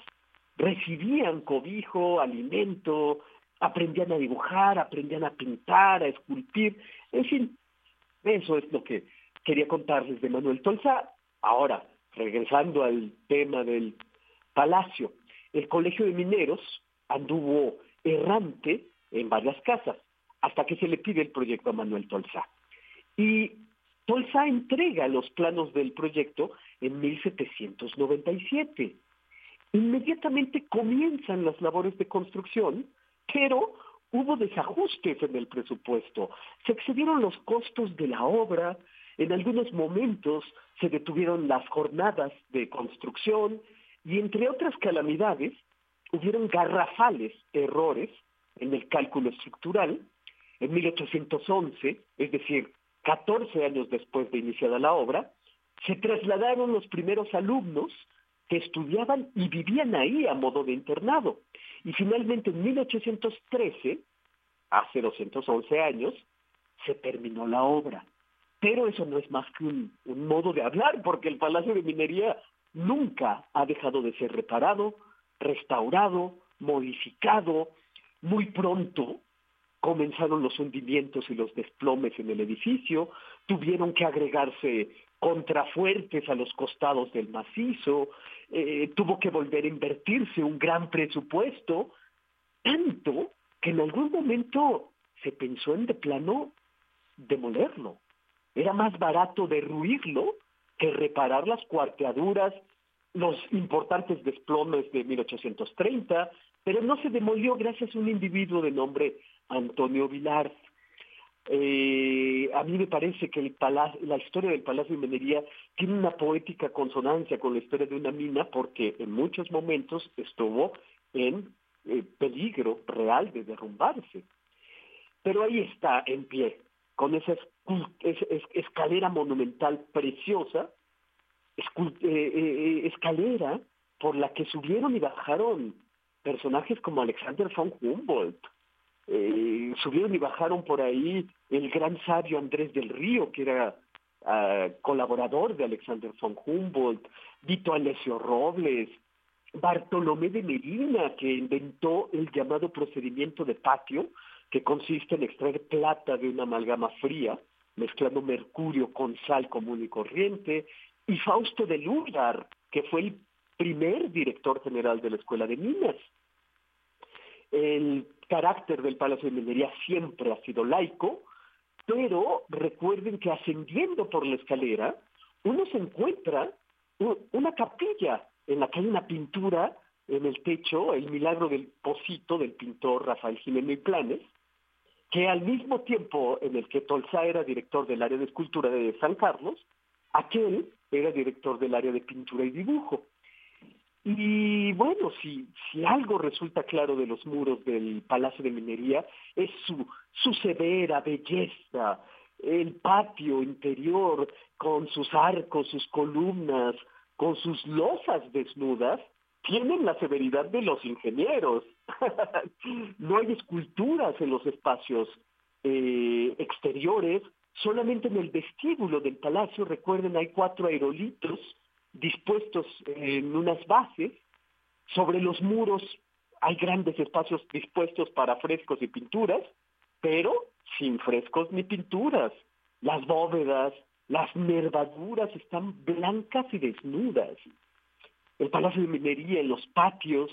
recibían cobijo, alimento, aprendían a dibujar, aprendían a pintar, a esculpir, en fin, eso es lo que quería contarles de Manuel Tolsa. Ahora, regresando al tema del palacio, el Colegio de Mineros anduvo errante en varias casas, hasta que se le pide el proyecto a Manuel Tolsa. Y Tolsa entrega los planos del proyecto en 1797. Inmediatamente comienzan las labores de construcción, pero hubo desajustes en el presupuesto. Se excedieron los costos de la obra, en algunos momentos se detuvieron las jornadas de construcción y entre otras calamidades hubieron garrafales errores en el cálculo estructural. En 1811, es decir, 14 años después de iniciada la obra, se trasladaron los primeros alumnos que estudiaban y vivían ahí a modo de internado. Y finalmente en 1813, hace 211 años, se terminó la obra. Pero eso no es más que un, un modo de hablar, porque el Palacio de Minería nunca ha dejado de ser reparado, restaurado, modificado. Muy pronto comenzaron los hundimientos y los desplomes en el edificio, tuvieron que agregarse contrafuertes a los costados del macizo, eh, tuvo que volver a invertirse un gran presupuesto, tanto que en algún momento se pensó en de plano demolerlo. Era más barato derruirlo que reparar las cuarteaduras, los importantes desplomes de 1830, pero no se demolió gracias a un individuo de nombre Antonio Vilar. Eh, a mí me parece que el palacio, la historia del Palacio de Minería tiene una poética consonancia con la historia de una mina porque en muchos momentos estuvo en eh, peligro real de derrumbarse. Pero ahí está en pie, con esa escalera monumental preciosa, escalera por la que subieron y bajaron personajes como Alexander von Humboldt, eh, subieron y bajaron por ahí el gran sabio Andrés del Río, que era ah, colaborador de Alexander von Humboldt, Vito Alessio Robles, Bartolomé de Medina, que inventó el llamado procedimiento de patio, que consiste en extraer plata de una amalgama fría, mezclando mercurio con sal común y corriente, y Fausto de Lurdar, que fue el primer director general de la Escuela de Minas. El carácter del Palacio de Minería siempre ha sido laico, pero recuerden que ascendiendo por la escalera, uno se encuentra una capilla en la que hay una pintura en el techo, el milagro del Pocito del pintor Rafael Jiménez Planes, que al mismo tiempo en el que Tolsa era director del área de escultura de San Carlos, aquel era director del área de pintura y dibujo. Y bueno, si, si algo resulta claro de los muros del Palacio de Minería es su, su severa belleza, el patio interior con sus arcos, sus columnas, con sus losas desnudas, tienen la severidad de los ingenieros. no hay esculturas en los espacios eh, exteriores, solamente en el vestíbulo del palacio, recuerden, hay cuatro aerolitos dispuestos en unas bases. Sobre los muros hay grandes espacios dispuestos para frescos y pinturas, pero sin frescos ni pinturas. Las bóvedas, las nervaduras están blancas y desnudas. El Palacio de Minería, en los patios,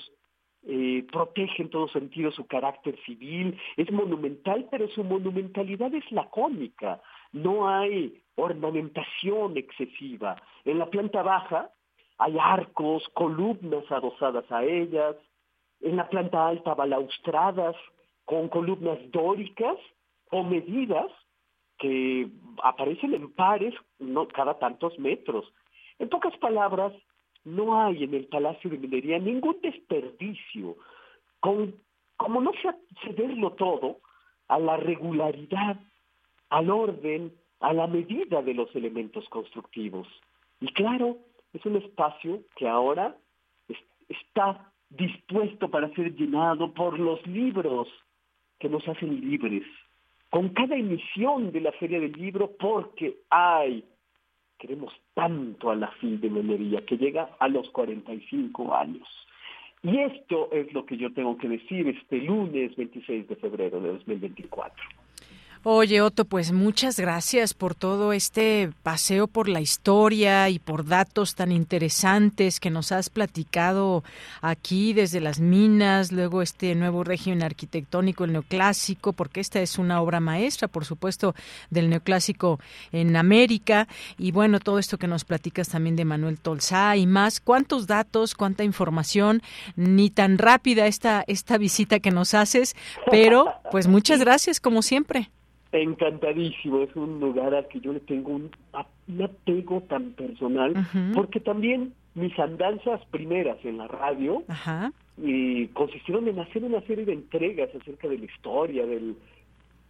eh, protege en todo sentido su carácter civil, es monumental, pero su monumentalidad es lacónica. No hay ornamentación excesiva. En la planta baja hay arcos, columnas adosadas a ellas. En la planta alta balaustradas con columnas dóricas o medidas que aparecen en pares no, cada tantos metros. En pocas palabras, no hay en el Palacio de Minería ningún desperdicio, con, como no se cederlo todo a la regularidad, al orden, a la medida de los elementos constructivos. Y claro, es un espacio que ahora está dispuesto para ser llenado por los libros que nos hacen libres, con cada emisión de la Feria del Libro, porque hay, queremos tanto a la fin de memoria, que llega a los 45 años. Y esto es lo que yo tengo que decir este lunes 26 de febrero de 2024. Oye, Otto, pues muchas gracias por todo este paseo por la historia y por datos tan interesantes que nos has platicado aquí desde las minas, luego este nuevo régimen arquitectónico, el neoclásico, porque esta es una obra maestra, por supuesto, del neoclásico en América. Y bueno, todo esto que nos platicas también de Manuel Tolsá y más. ¿Cuántos datos, cuánta información? Ni tan rápida esta, esta visita que nos haces, pero pues muchas gracias como siempre. Encantadísimo, es un lugar al que yo le tengo un, apego tan personal, porque también mis andanzas primeras en la radio y consistieron en hacer una serie de entregas acerca de la historia, del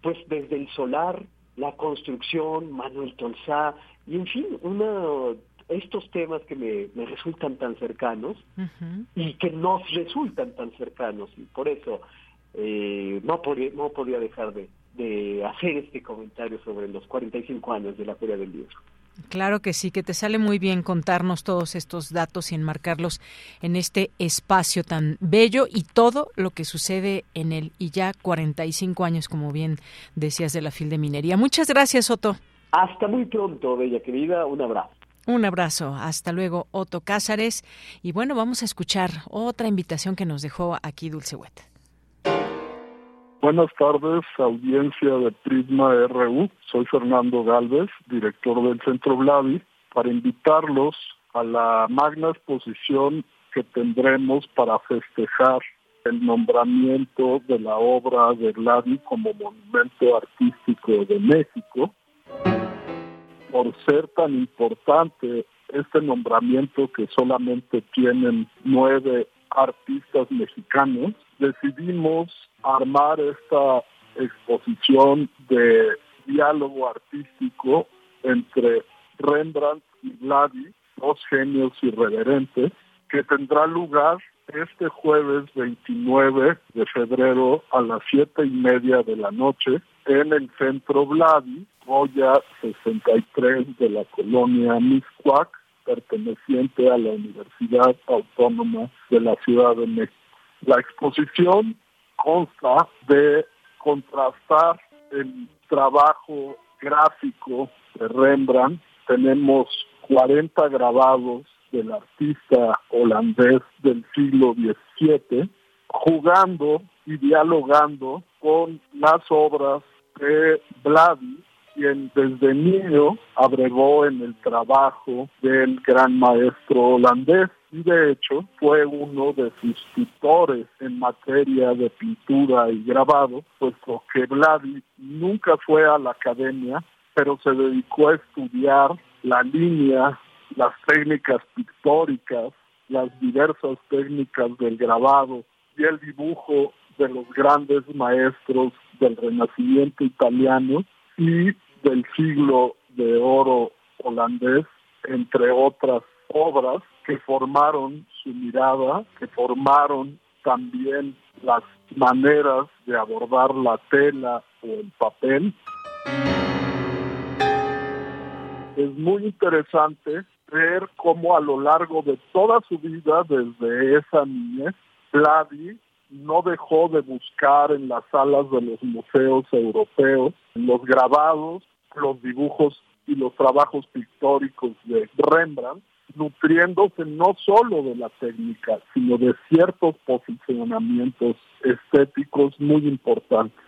pues desde el solar, la construcción, Manuel Tolsá, y en fin, una estos temas que me, me resultan tan cercanos y que nos resultan tan cercanos, y por eso eh, no, podía, no podía dejar de, de hacer este comentario sobre los 45 años de la Feria del Libro. Claro que sí, que te sale muy bien contarnos todos estos datos y enmarcarlos en este espacio tan bello y todo lo que sucede en él. Y ya 45 años, como bien decías, de la FIL de Minería. Muchas gracias, Otto. Hasta muy pronto, bella querida. Un abrazo. Un abrazo. Hasta luego, Otto Cázares. Y bueno, vamos a escuchar otra invitación que nos dejó aquí Dulce Huet. Buenas tardes, audiencia de Prisma RU. Soy Fernando Galvez, director del Centro Vladi, para invitarlos a la magna exposición que tendremos para festejar el nombramiento de la obra de Vladi como Monumento Artístico de México. Por ser tan importante este nombramiento que solamente tienen nueve artistas mexicanos, decidimos armar esta exposición de diálogo artístico entre Rembrandt y Vladi, dos genios irreverentes, que tendrá lugar este jueves 29 de febrero a las siete y media de la noche en el centro Vladi, Goya 63 de la colonia Miscuac, perteneciente a la Universidad Autónoma de la Ciudad de México. La exposición consta de contrastar el trabajo gráfico de Rembrandt. Tenemos 40 grabados del artista holandés del siglo XVII, jugando y dialogando con las obras de Vladi, quien desde niño abrevó en el trabajo del gran maestro holandés y de hecho fue uno de sus tutores en materia de pintura y grabado, puesto que Vladi nunca fue a la academia, pero se dedicó a estudiar la línea, las técnicas pictóricas, las diversas técnicas del grabado y el dibujo de los grandes maestros del Renacimiento italiano y del siglo de oro holandés, entre otras obras que formaron su mirada, que formaron también las maneras de abordar la tela o el papel. Es muy interesante ver cómo a lo largo de toda su vida, desde esa niñez, Vladi no dejó de buscar en las salas de los museos europeos los grabados, los dibujos y los trabajos pictóricos de Rembrandt nutriéndose no solo de la técnica, sino de ciertos posicionamientos estéticos muy importantes.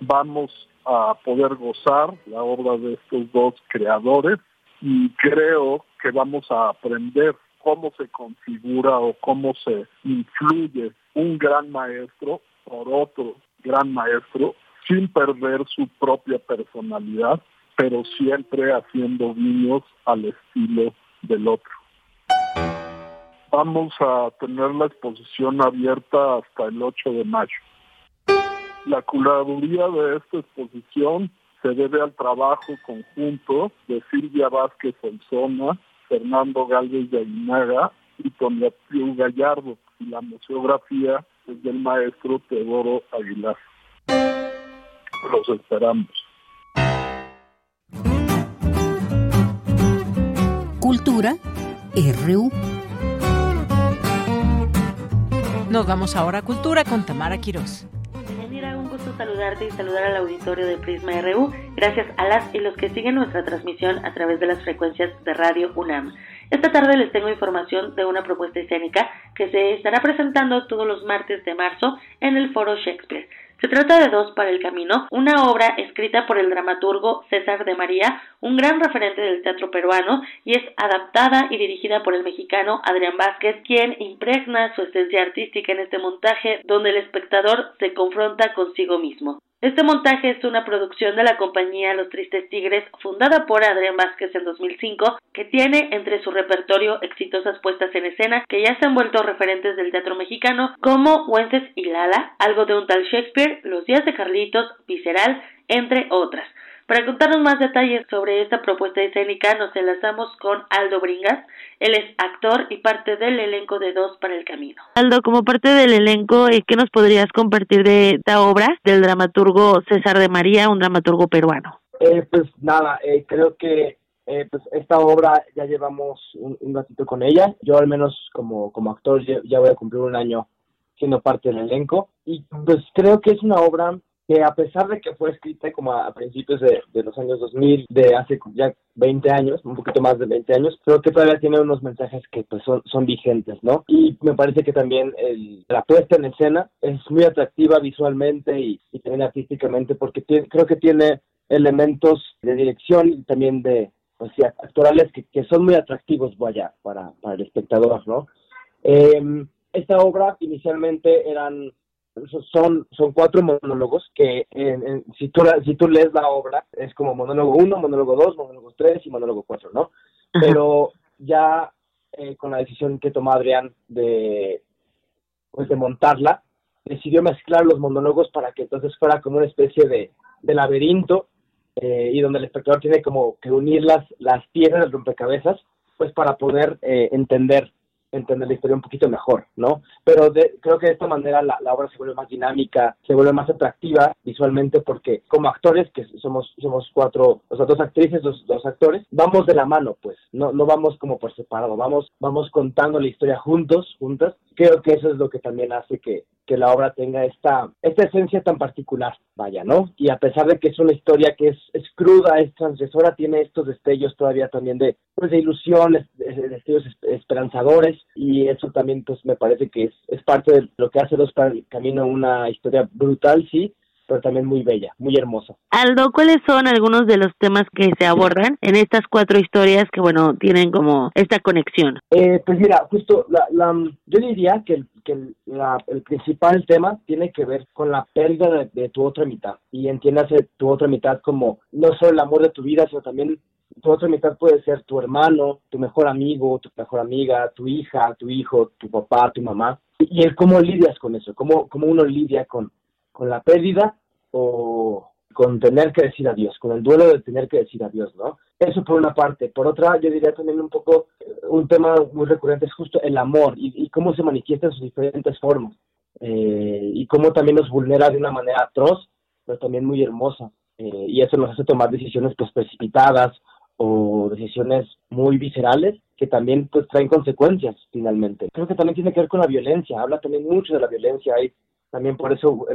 Vamos a poder gozar la obra de estos dos creadores y creo que vamos a aprender cómo se configura o cómo se influye un gran maestro por otro gran maestro sin perder su propia personalidad pero siempre haciendo guiños al estilo del otro. Vamos a tener la exposición abierta hasta el 8 de mayo. La curaduría de esta exposición se debe al trabajo conjunto de Silvia Vázquez Olzona, Fernando Galvez de Aguinaga y Tonia Piu Gallardo, y la museografía es del maestro Teodoro Aguilar. Los esperamos. Cultura RU. Nos vamos ahora a Cultura con Tamara Quirós. Mira, un gusto saludarte y saludar al auditorio de Prisma RU. Gracias a las y los que siguen nuestra transmisión a través de las frecuencias de Radio UNAM. Esta tarde les tengo información de una propuesta escénica que se estará presentando todos los martes de marzo en el Foro Shakespeare. Se trata de Dos para el Camino, una obra escrita por el dramaturgo César de María, un gran referente del teatro peruano, y es adaptada y dirigida por el mexicano Adrián Vázquez, quien impregna su esencia artística en este montaje donde el espectador se confronta consigo mismo. Este montaje es una producción de la compañía Los Tristes Tigres, fundada por Adrián Vázquez en 2005, que tiene entre su repertorio exitosas puestas en escena que ya se han vuelto referentes del teatro mexicano, como Wences y Lala, algo de un tal Shakespeare, Los días de Carlitos, Visceral, entre otras. Para contarnos más detalles sobre esta propuesta escénica, nos enlazamos con Aldo Bringas. Él es actor y parte del elenco de Dos para el Camino. Aldo, como parte del elenco, ¿qué nos podrías compartir de esta obra del dramaturgo César de María, un dramaturgo peruano? Eh, pues nada, eh, creo que eh, pues esta obra ya llevamos un, ratito con ella. Yo al menos como, como actor ya, voy a cumplir un año siendo parte del elenco. Y pues creo que es una obra que a pesar de que fue escrita como a, principios de, los años 2000, de hace ya 20 años, un poquito más de 20 años, creo que todavía tiene unos mensajes que pues son, son vigentes, ¿no? Y me parece que también el, la puesta en escena es muy atractiva visualmente y, también artísticamente porque creo que tiene elementos de dirección y también de, pues actorales que, que, son muy atractivos, vaya, para, para el espectador, ¿no? Em, esta obra inicialmente eran son, son cuatro monólogos que si, tú, si tú lees la obra es como monólogo uno, monólogo dos, monólogo tres y monólogo cuatro, ¿no? Pero ya eh, con la decisión que tomó Adrián de, pues de montarla, decidió mezclar los monólogos para que entonces fuera como una especie de, de laberinto eh, y donde el espectador tiene como que unir las, las piezas del rompecabezas pues para poder eh, entender entender la historia un poquito mejor, ¿no? Pero creo que de esta manera la, obra se vuelve más dinámica, se vuelve más atractiva visualmente porque como actores, que somos somos cuatro, o sea, dos actrices, dos, dos actores, vamos de la mano, pues, no, no vamos como por separado, vamos, vamos contando la historia juntos, juntas. Creo que eso es lo que también hace que, que la obra tenga esta, esta esencia tan particular, vaya, ¿no? Y a pesar de que es una historia que es, es cruda, es transgresora, tiene estos destellos todavía también de, pues, de ilusiones, de destellos esperanzadores, y eso también, pues, me parece que es, es parte de lo que hace Dos para el Camino una historia brutal, sí, pero también muy bella, muy hermosa. Aldo, ¿cuáles son algunos de los temas que se abordan en estas cuatro historias que, bueno, tienen como esta conexión? Eh, pues mira, justo, la, la, yo diría que, el, que la, el principal tema tiene que ver con la pérdida de, tu otra mitad. Y entiéndase tu otra mitad como no solo el amor de tu vida, sino también tu otra mitad puede ser tu hermano, tu mejor amigo, tu mejor amiga, tu hija, tu hijo, tu papá, tu mamá. Y el cómo lidias con eso, cómo, cómo uno lidia con, con la pérdida o con tener que decir adiós, con el duelo de tener que decir adiós, ¿no? Eso por una parte. Por otra, yo diría también un poco, eh, un tema muy recurrente es justo el amor y, cómo se manifiesta en sus diferentes formas. Eh, y cómo también nos vulnera de una manera atroz, pero también muy hermosa. Eh, y eso nos hace tomar decisiones pues precipitadas o decisiones muy viscerales que también pues traen consecuencias finalmente. Creo que también tiene que ver con la violencia, habla también mucho de la violencia, hay también por eso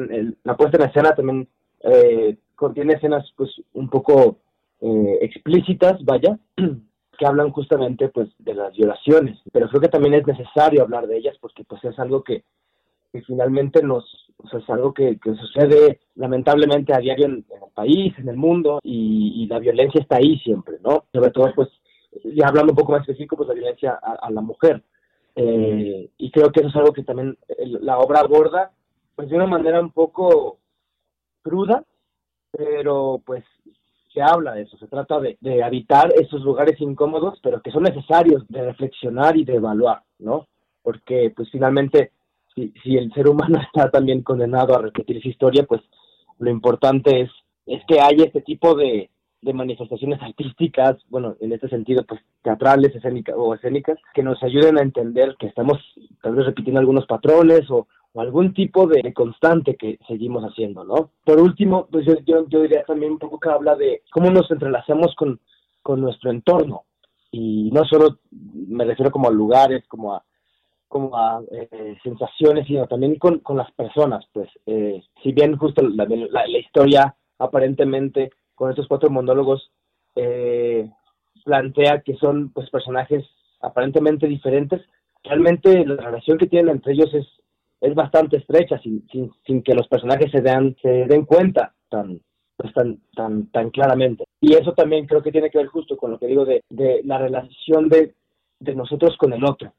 la puesta en escena también eh, contiene escenas pues un poco eh, explícitas, vaya, que hablan justamente pues de las violaciones, pero creo que también es necesario hablar de ellas porque pues es algo que, finalmente nos, o sea, es algo que, sucede lamentablemente a diario en, el país, en el mundo, y, la violencia está ahí siempre, ¿no? Sobre todo pues, ya hablando un poco más específico, pues la violencia a, la mujer. Eh, y creo que eso es algo que también la obra aborda pues de una manera un poco cruda, pero pues se habla de eso, se trata de, de, habitar esos lugares incómodos, pero que son necesarios de reflexionar y de evaluar, ¿no? Porque pues finalmente, si, si el ser humano está también condenado a repetir esa historia, pues lo importante es, es que haya este tipo de, de manifestaciones artísticas, bueno, en este sentido, pues teatrales escénicas o escénicas, que nos ayuden a entender que estamos tal vez repitiendo algunos patrones o, o algún tipo de constante que seguimos haciendo, ¿no? Por último, pues yo, yo, diría también un poco que habla de cómo nos entrelazamos con, con nuestro entorno y no solo me refiero como a lugares, como a como a eh, sensaciones, sino también con, con las personas, pues, eh, si bien justo la, la, historia aparentemente con estos cuatro monólogos eh, plantea que son pues personajes aparentemente diferentes, realmente la relación que tienen entre ellos es, es bastante estrecha sin, sin, sin que los personajes se den, se den cuenta tan, pues, tan, tan, tan claramente. Y eso también creo que tiene que ver justo con lo que digo de, de la relación de, de nosotros con el otro,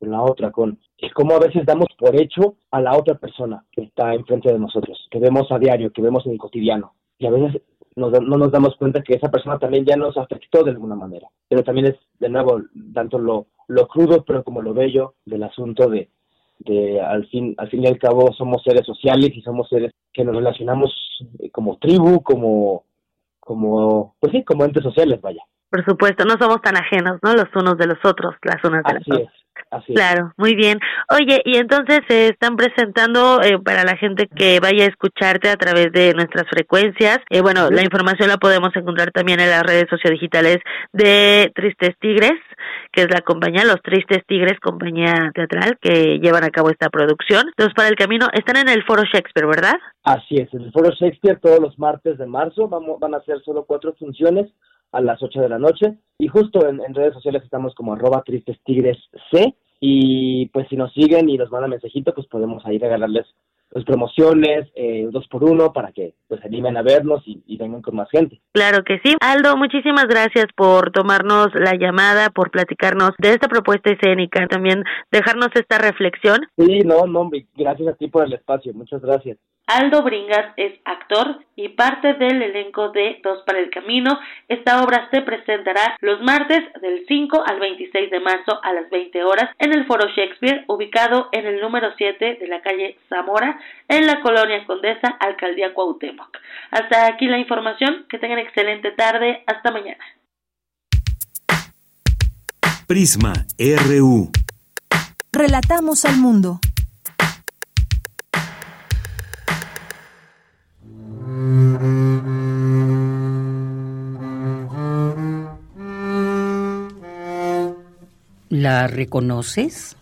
con la otra, con es como a veces damos por hecho a la otra persona que está enfrente de nosotros, que vemos a diario, que vemos en el cotidiano. Y a veces no nos damos cuenta que esa persona también ya nos afectó de alguna manera. Pero también es, de nuevo, tanto lo, lo crudo, pero como lo bello del asunto de, al fin al fin y al cabo somos seres sociales y somos seres que nos relacionamos como tribu como como, pues sí, como entes sociales, vaya. Por supuesto, no somos tan ajenos, ¿no? Los unos de los otros, las unas de las otras. Así claro, muy bien. Oye, y entonces se están presentando eh, para la gente que vaya a escucharte a través de nuestras frecuencias. Eh, bueno, la información la podemos encontrar también en las redes sociodigitales de Tristes Tigres, que es la compañía Los Tristes Tigres, compañía teatral que llevan a cabo esta producción. Entonces, para el camino, están en el Foro Shakespeare, ¿verdad? Así es, en el Foro Shakespeare todos los martes de marzo vamos, van a ser solo cuatro funciones a las 8 de la noche. Y justo en, redes sociales estamos como arroba tristes tigres C. Y pues si nos siguen y nos mandan mensajito, pues podemos ahí regalarles pues, promociones, eh, dos por uno, para que pues animen a vernos y, y, vengan con más gente. Claro que sí. Aldo, muchísimas gracias por tomarnos la llamada, por platicarnos de esta propuesta escénica, también dejarnos esta reflexión. Sí, no, no, gracias a ti por el espacio, muchas gracias. Aldo Bringas es actor y parte del elenco de Dos para el Camino. Esta obra se presentará los martes del 5 al 26 de marzo a las 20 horas en el Foro Shakespeare, ubicado en el número 7 de la calle Zamora, en la colonia Condesa, Alcaldía Cuauhtémoc. Hasta aquí la información. Que tengan excelente tarde. Hasta mañana. Prisma RU. Relatamos al mundo. ¿La reconoces?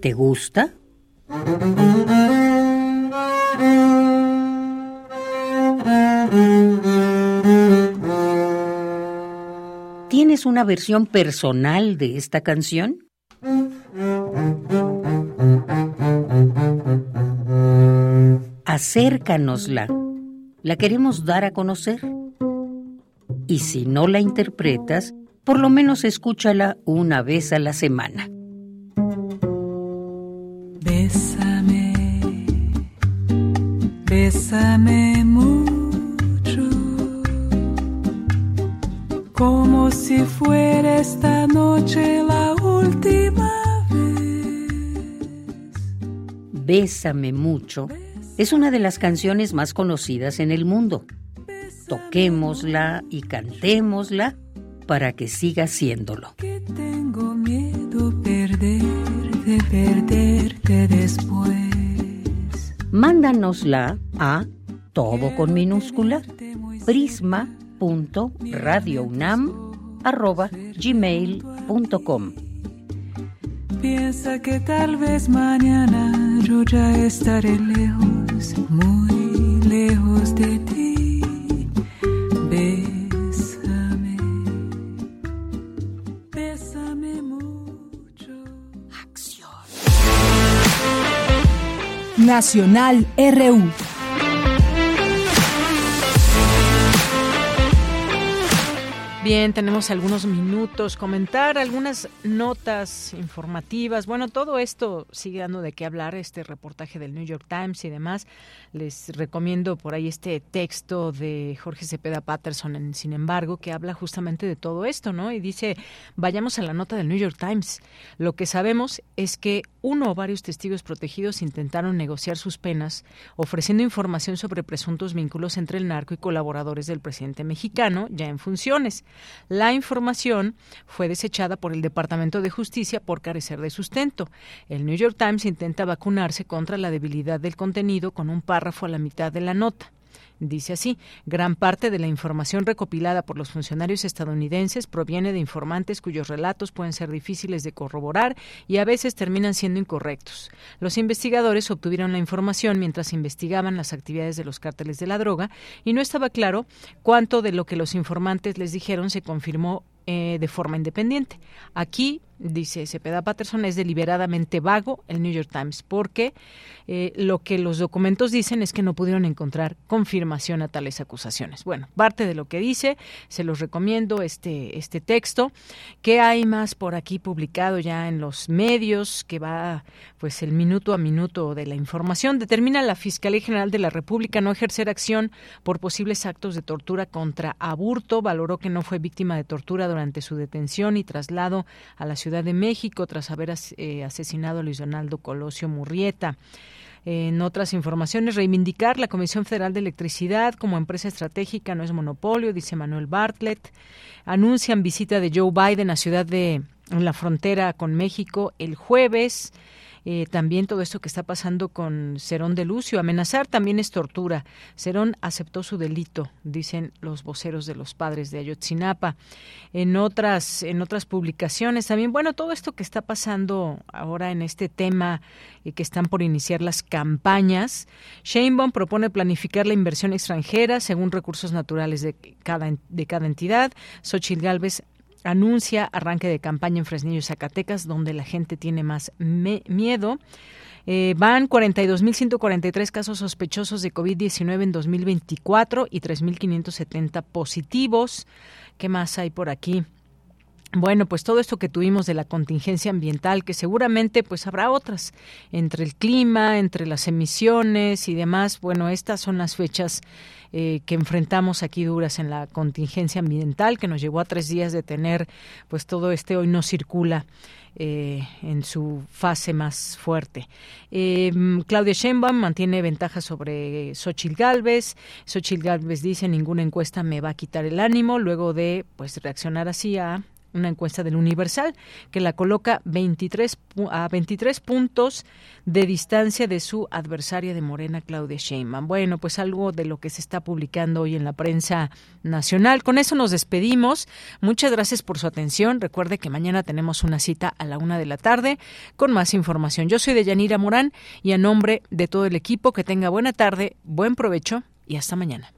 ¿Te gusta? ¿Tienes una versión personal de esta canción? Acércanosla. La queremos dar a conocer. Y si no la interpretas, por lo menos escúchala una vez a la semana. Bésame, bésame mucho, como si fuera esta noche la última vez. Bésame mucho es una de las canciones más conocidas en el mundo. Toquémosla y cantémosla para que siga siéndolo. tengo miedo perder, de perderte después. Mándanosla a todo con minúscula prisma.radiounam@gmail.com. Piensa que tal vez mañana yo ya estaré lejos muy lejos de ti. Bésame, bésame mucho. Acción. Nacional RU. Bien, tenemos algunos minutos, comentar algunas notas informativas. Bueno, todo esto sigue dando de qué hablar, este reportaje del New York Times y demás. Les recomiendo por ahí este texto de Jorge Cepeda Patterson, en, sin embargo, que habla justamente de todo esto, ¿no? Y dice, vayamos a la nota del New York Times. Lo que sabemos es que uno o varios testigos protegidos intentaron negociar sus penas, ofreciendo información sobre presuntos vínculos entre el narco y colaboradores del presidente mexicano, ya en funciones. La información fue desechada por el Departamento de Justicia por carecer de sustento. El New York Times intenta vacunarse contra la debilidad del contenido con un párrafo a la mitad de la nota. Dice así, gran parte de la información recopilada por los funcionarios estadounidenses proviene de informantes cuyos relatos pueden ser difíciles de corroborar y a veces terminan siendo incorrectos. Los investigadores obtuvieron la información mientras investigaban las actividades de los cárteles de la droga y no estaba claro cuánto de lo que los informantes les dijeron se confirmó eh, de forma independiente. Aquí, dice Cepeda Patterson, es deliberadamente vago el New York Times, porque eh, lo que los documentos dicen es que no pudieron encontrar confirmación a tales acusaciones. Bueno, parte de lo que dice, se los recomiendo este, este texto. ¿Qué hay más por aquí publicado ya en los medios? Que va, pues, el minuto a minuto de la información. Determina la Fiscalía General de la República no ejercer acción por posibles actos de tortura contra Aburto. Valoró que no fue víctima de tortura durante su detención y traslado a la ciudad Ciudad de México tras haber eh, asesinado a Luis Donaldo Colosio Murrieta. En otras informaciones, reivindicar la Comisión Federal de Electricidad como empresa estratégica no es monopolio, dice Manuel Bartlett. Anuncian visita de Joe Biden a Ciudad de la frontera con México el jueves. Eh, también todo esto que está pasando con Cerón de Lucio. Amenazar también es tortura. Cerón aceptó su delito, dicen los voceros de los padres de Ayotzinapa. En otras, en otras publicaciones también, bueno, todo esto que está pasando ahora en este tema y eh, que están por iniciar las campañas. Sheinbaum propone planificar la inversión extranjera según recursos naturales de cada, de cada entidad. Xochitl Galvez anuncia arranque de campaña en Fresnillo y Zacatecas, donde la gente tiene más miedo. Eh, van 42.143 casos sospechosos de COVID-19 en 2024 y 3.570 positivos. ¿Qué más hay por aquí? Bueno, pues todo esto que tuvimos de la contingencia ambiental, que seguramente pues habrá otras, entre el clima, entre las emisiones y demás, bueno, estas son las fechas eh, que enfrentamos aquí duras en la contingencia ambiental, que nos llevó a tres días de tener pues todo este hoy no circula. Eh, en su fase más fuerte. Eh, Claudia Sheinbaum mantiene ventaja sobre Xochitl Galvez. Xochitl Galvez dice ninguna encuesta me va a quitar el ánimo luego de pues reaccionar así a una encuesta del Universal que la coloca 23, a 23 puntos de distancia de su adversaria de Morena, Claudia Sheinbaum. Bueno, pues algo de lo que se está publicando hoy en la prensa nacional. Con eso nos despedimos. Muchas gracias por su atención. Recuerde que mañana tenemos una cita a la una de la tarde con más información. Yo soy de Yanira Morán y a nombre de todo el equipo, que tenga buena tarde, buen provecho y hasta mañana.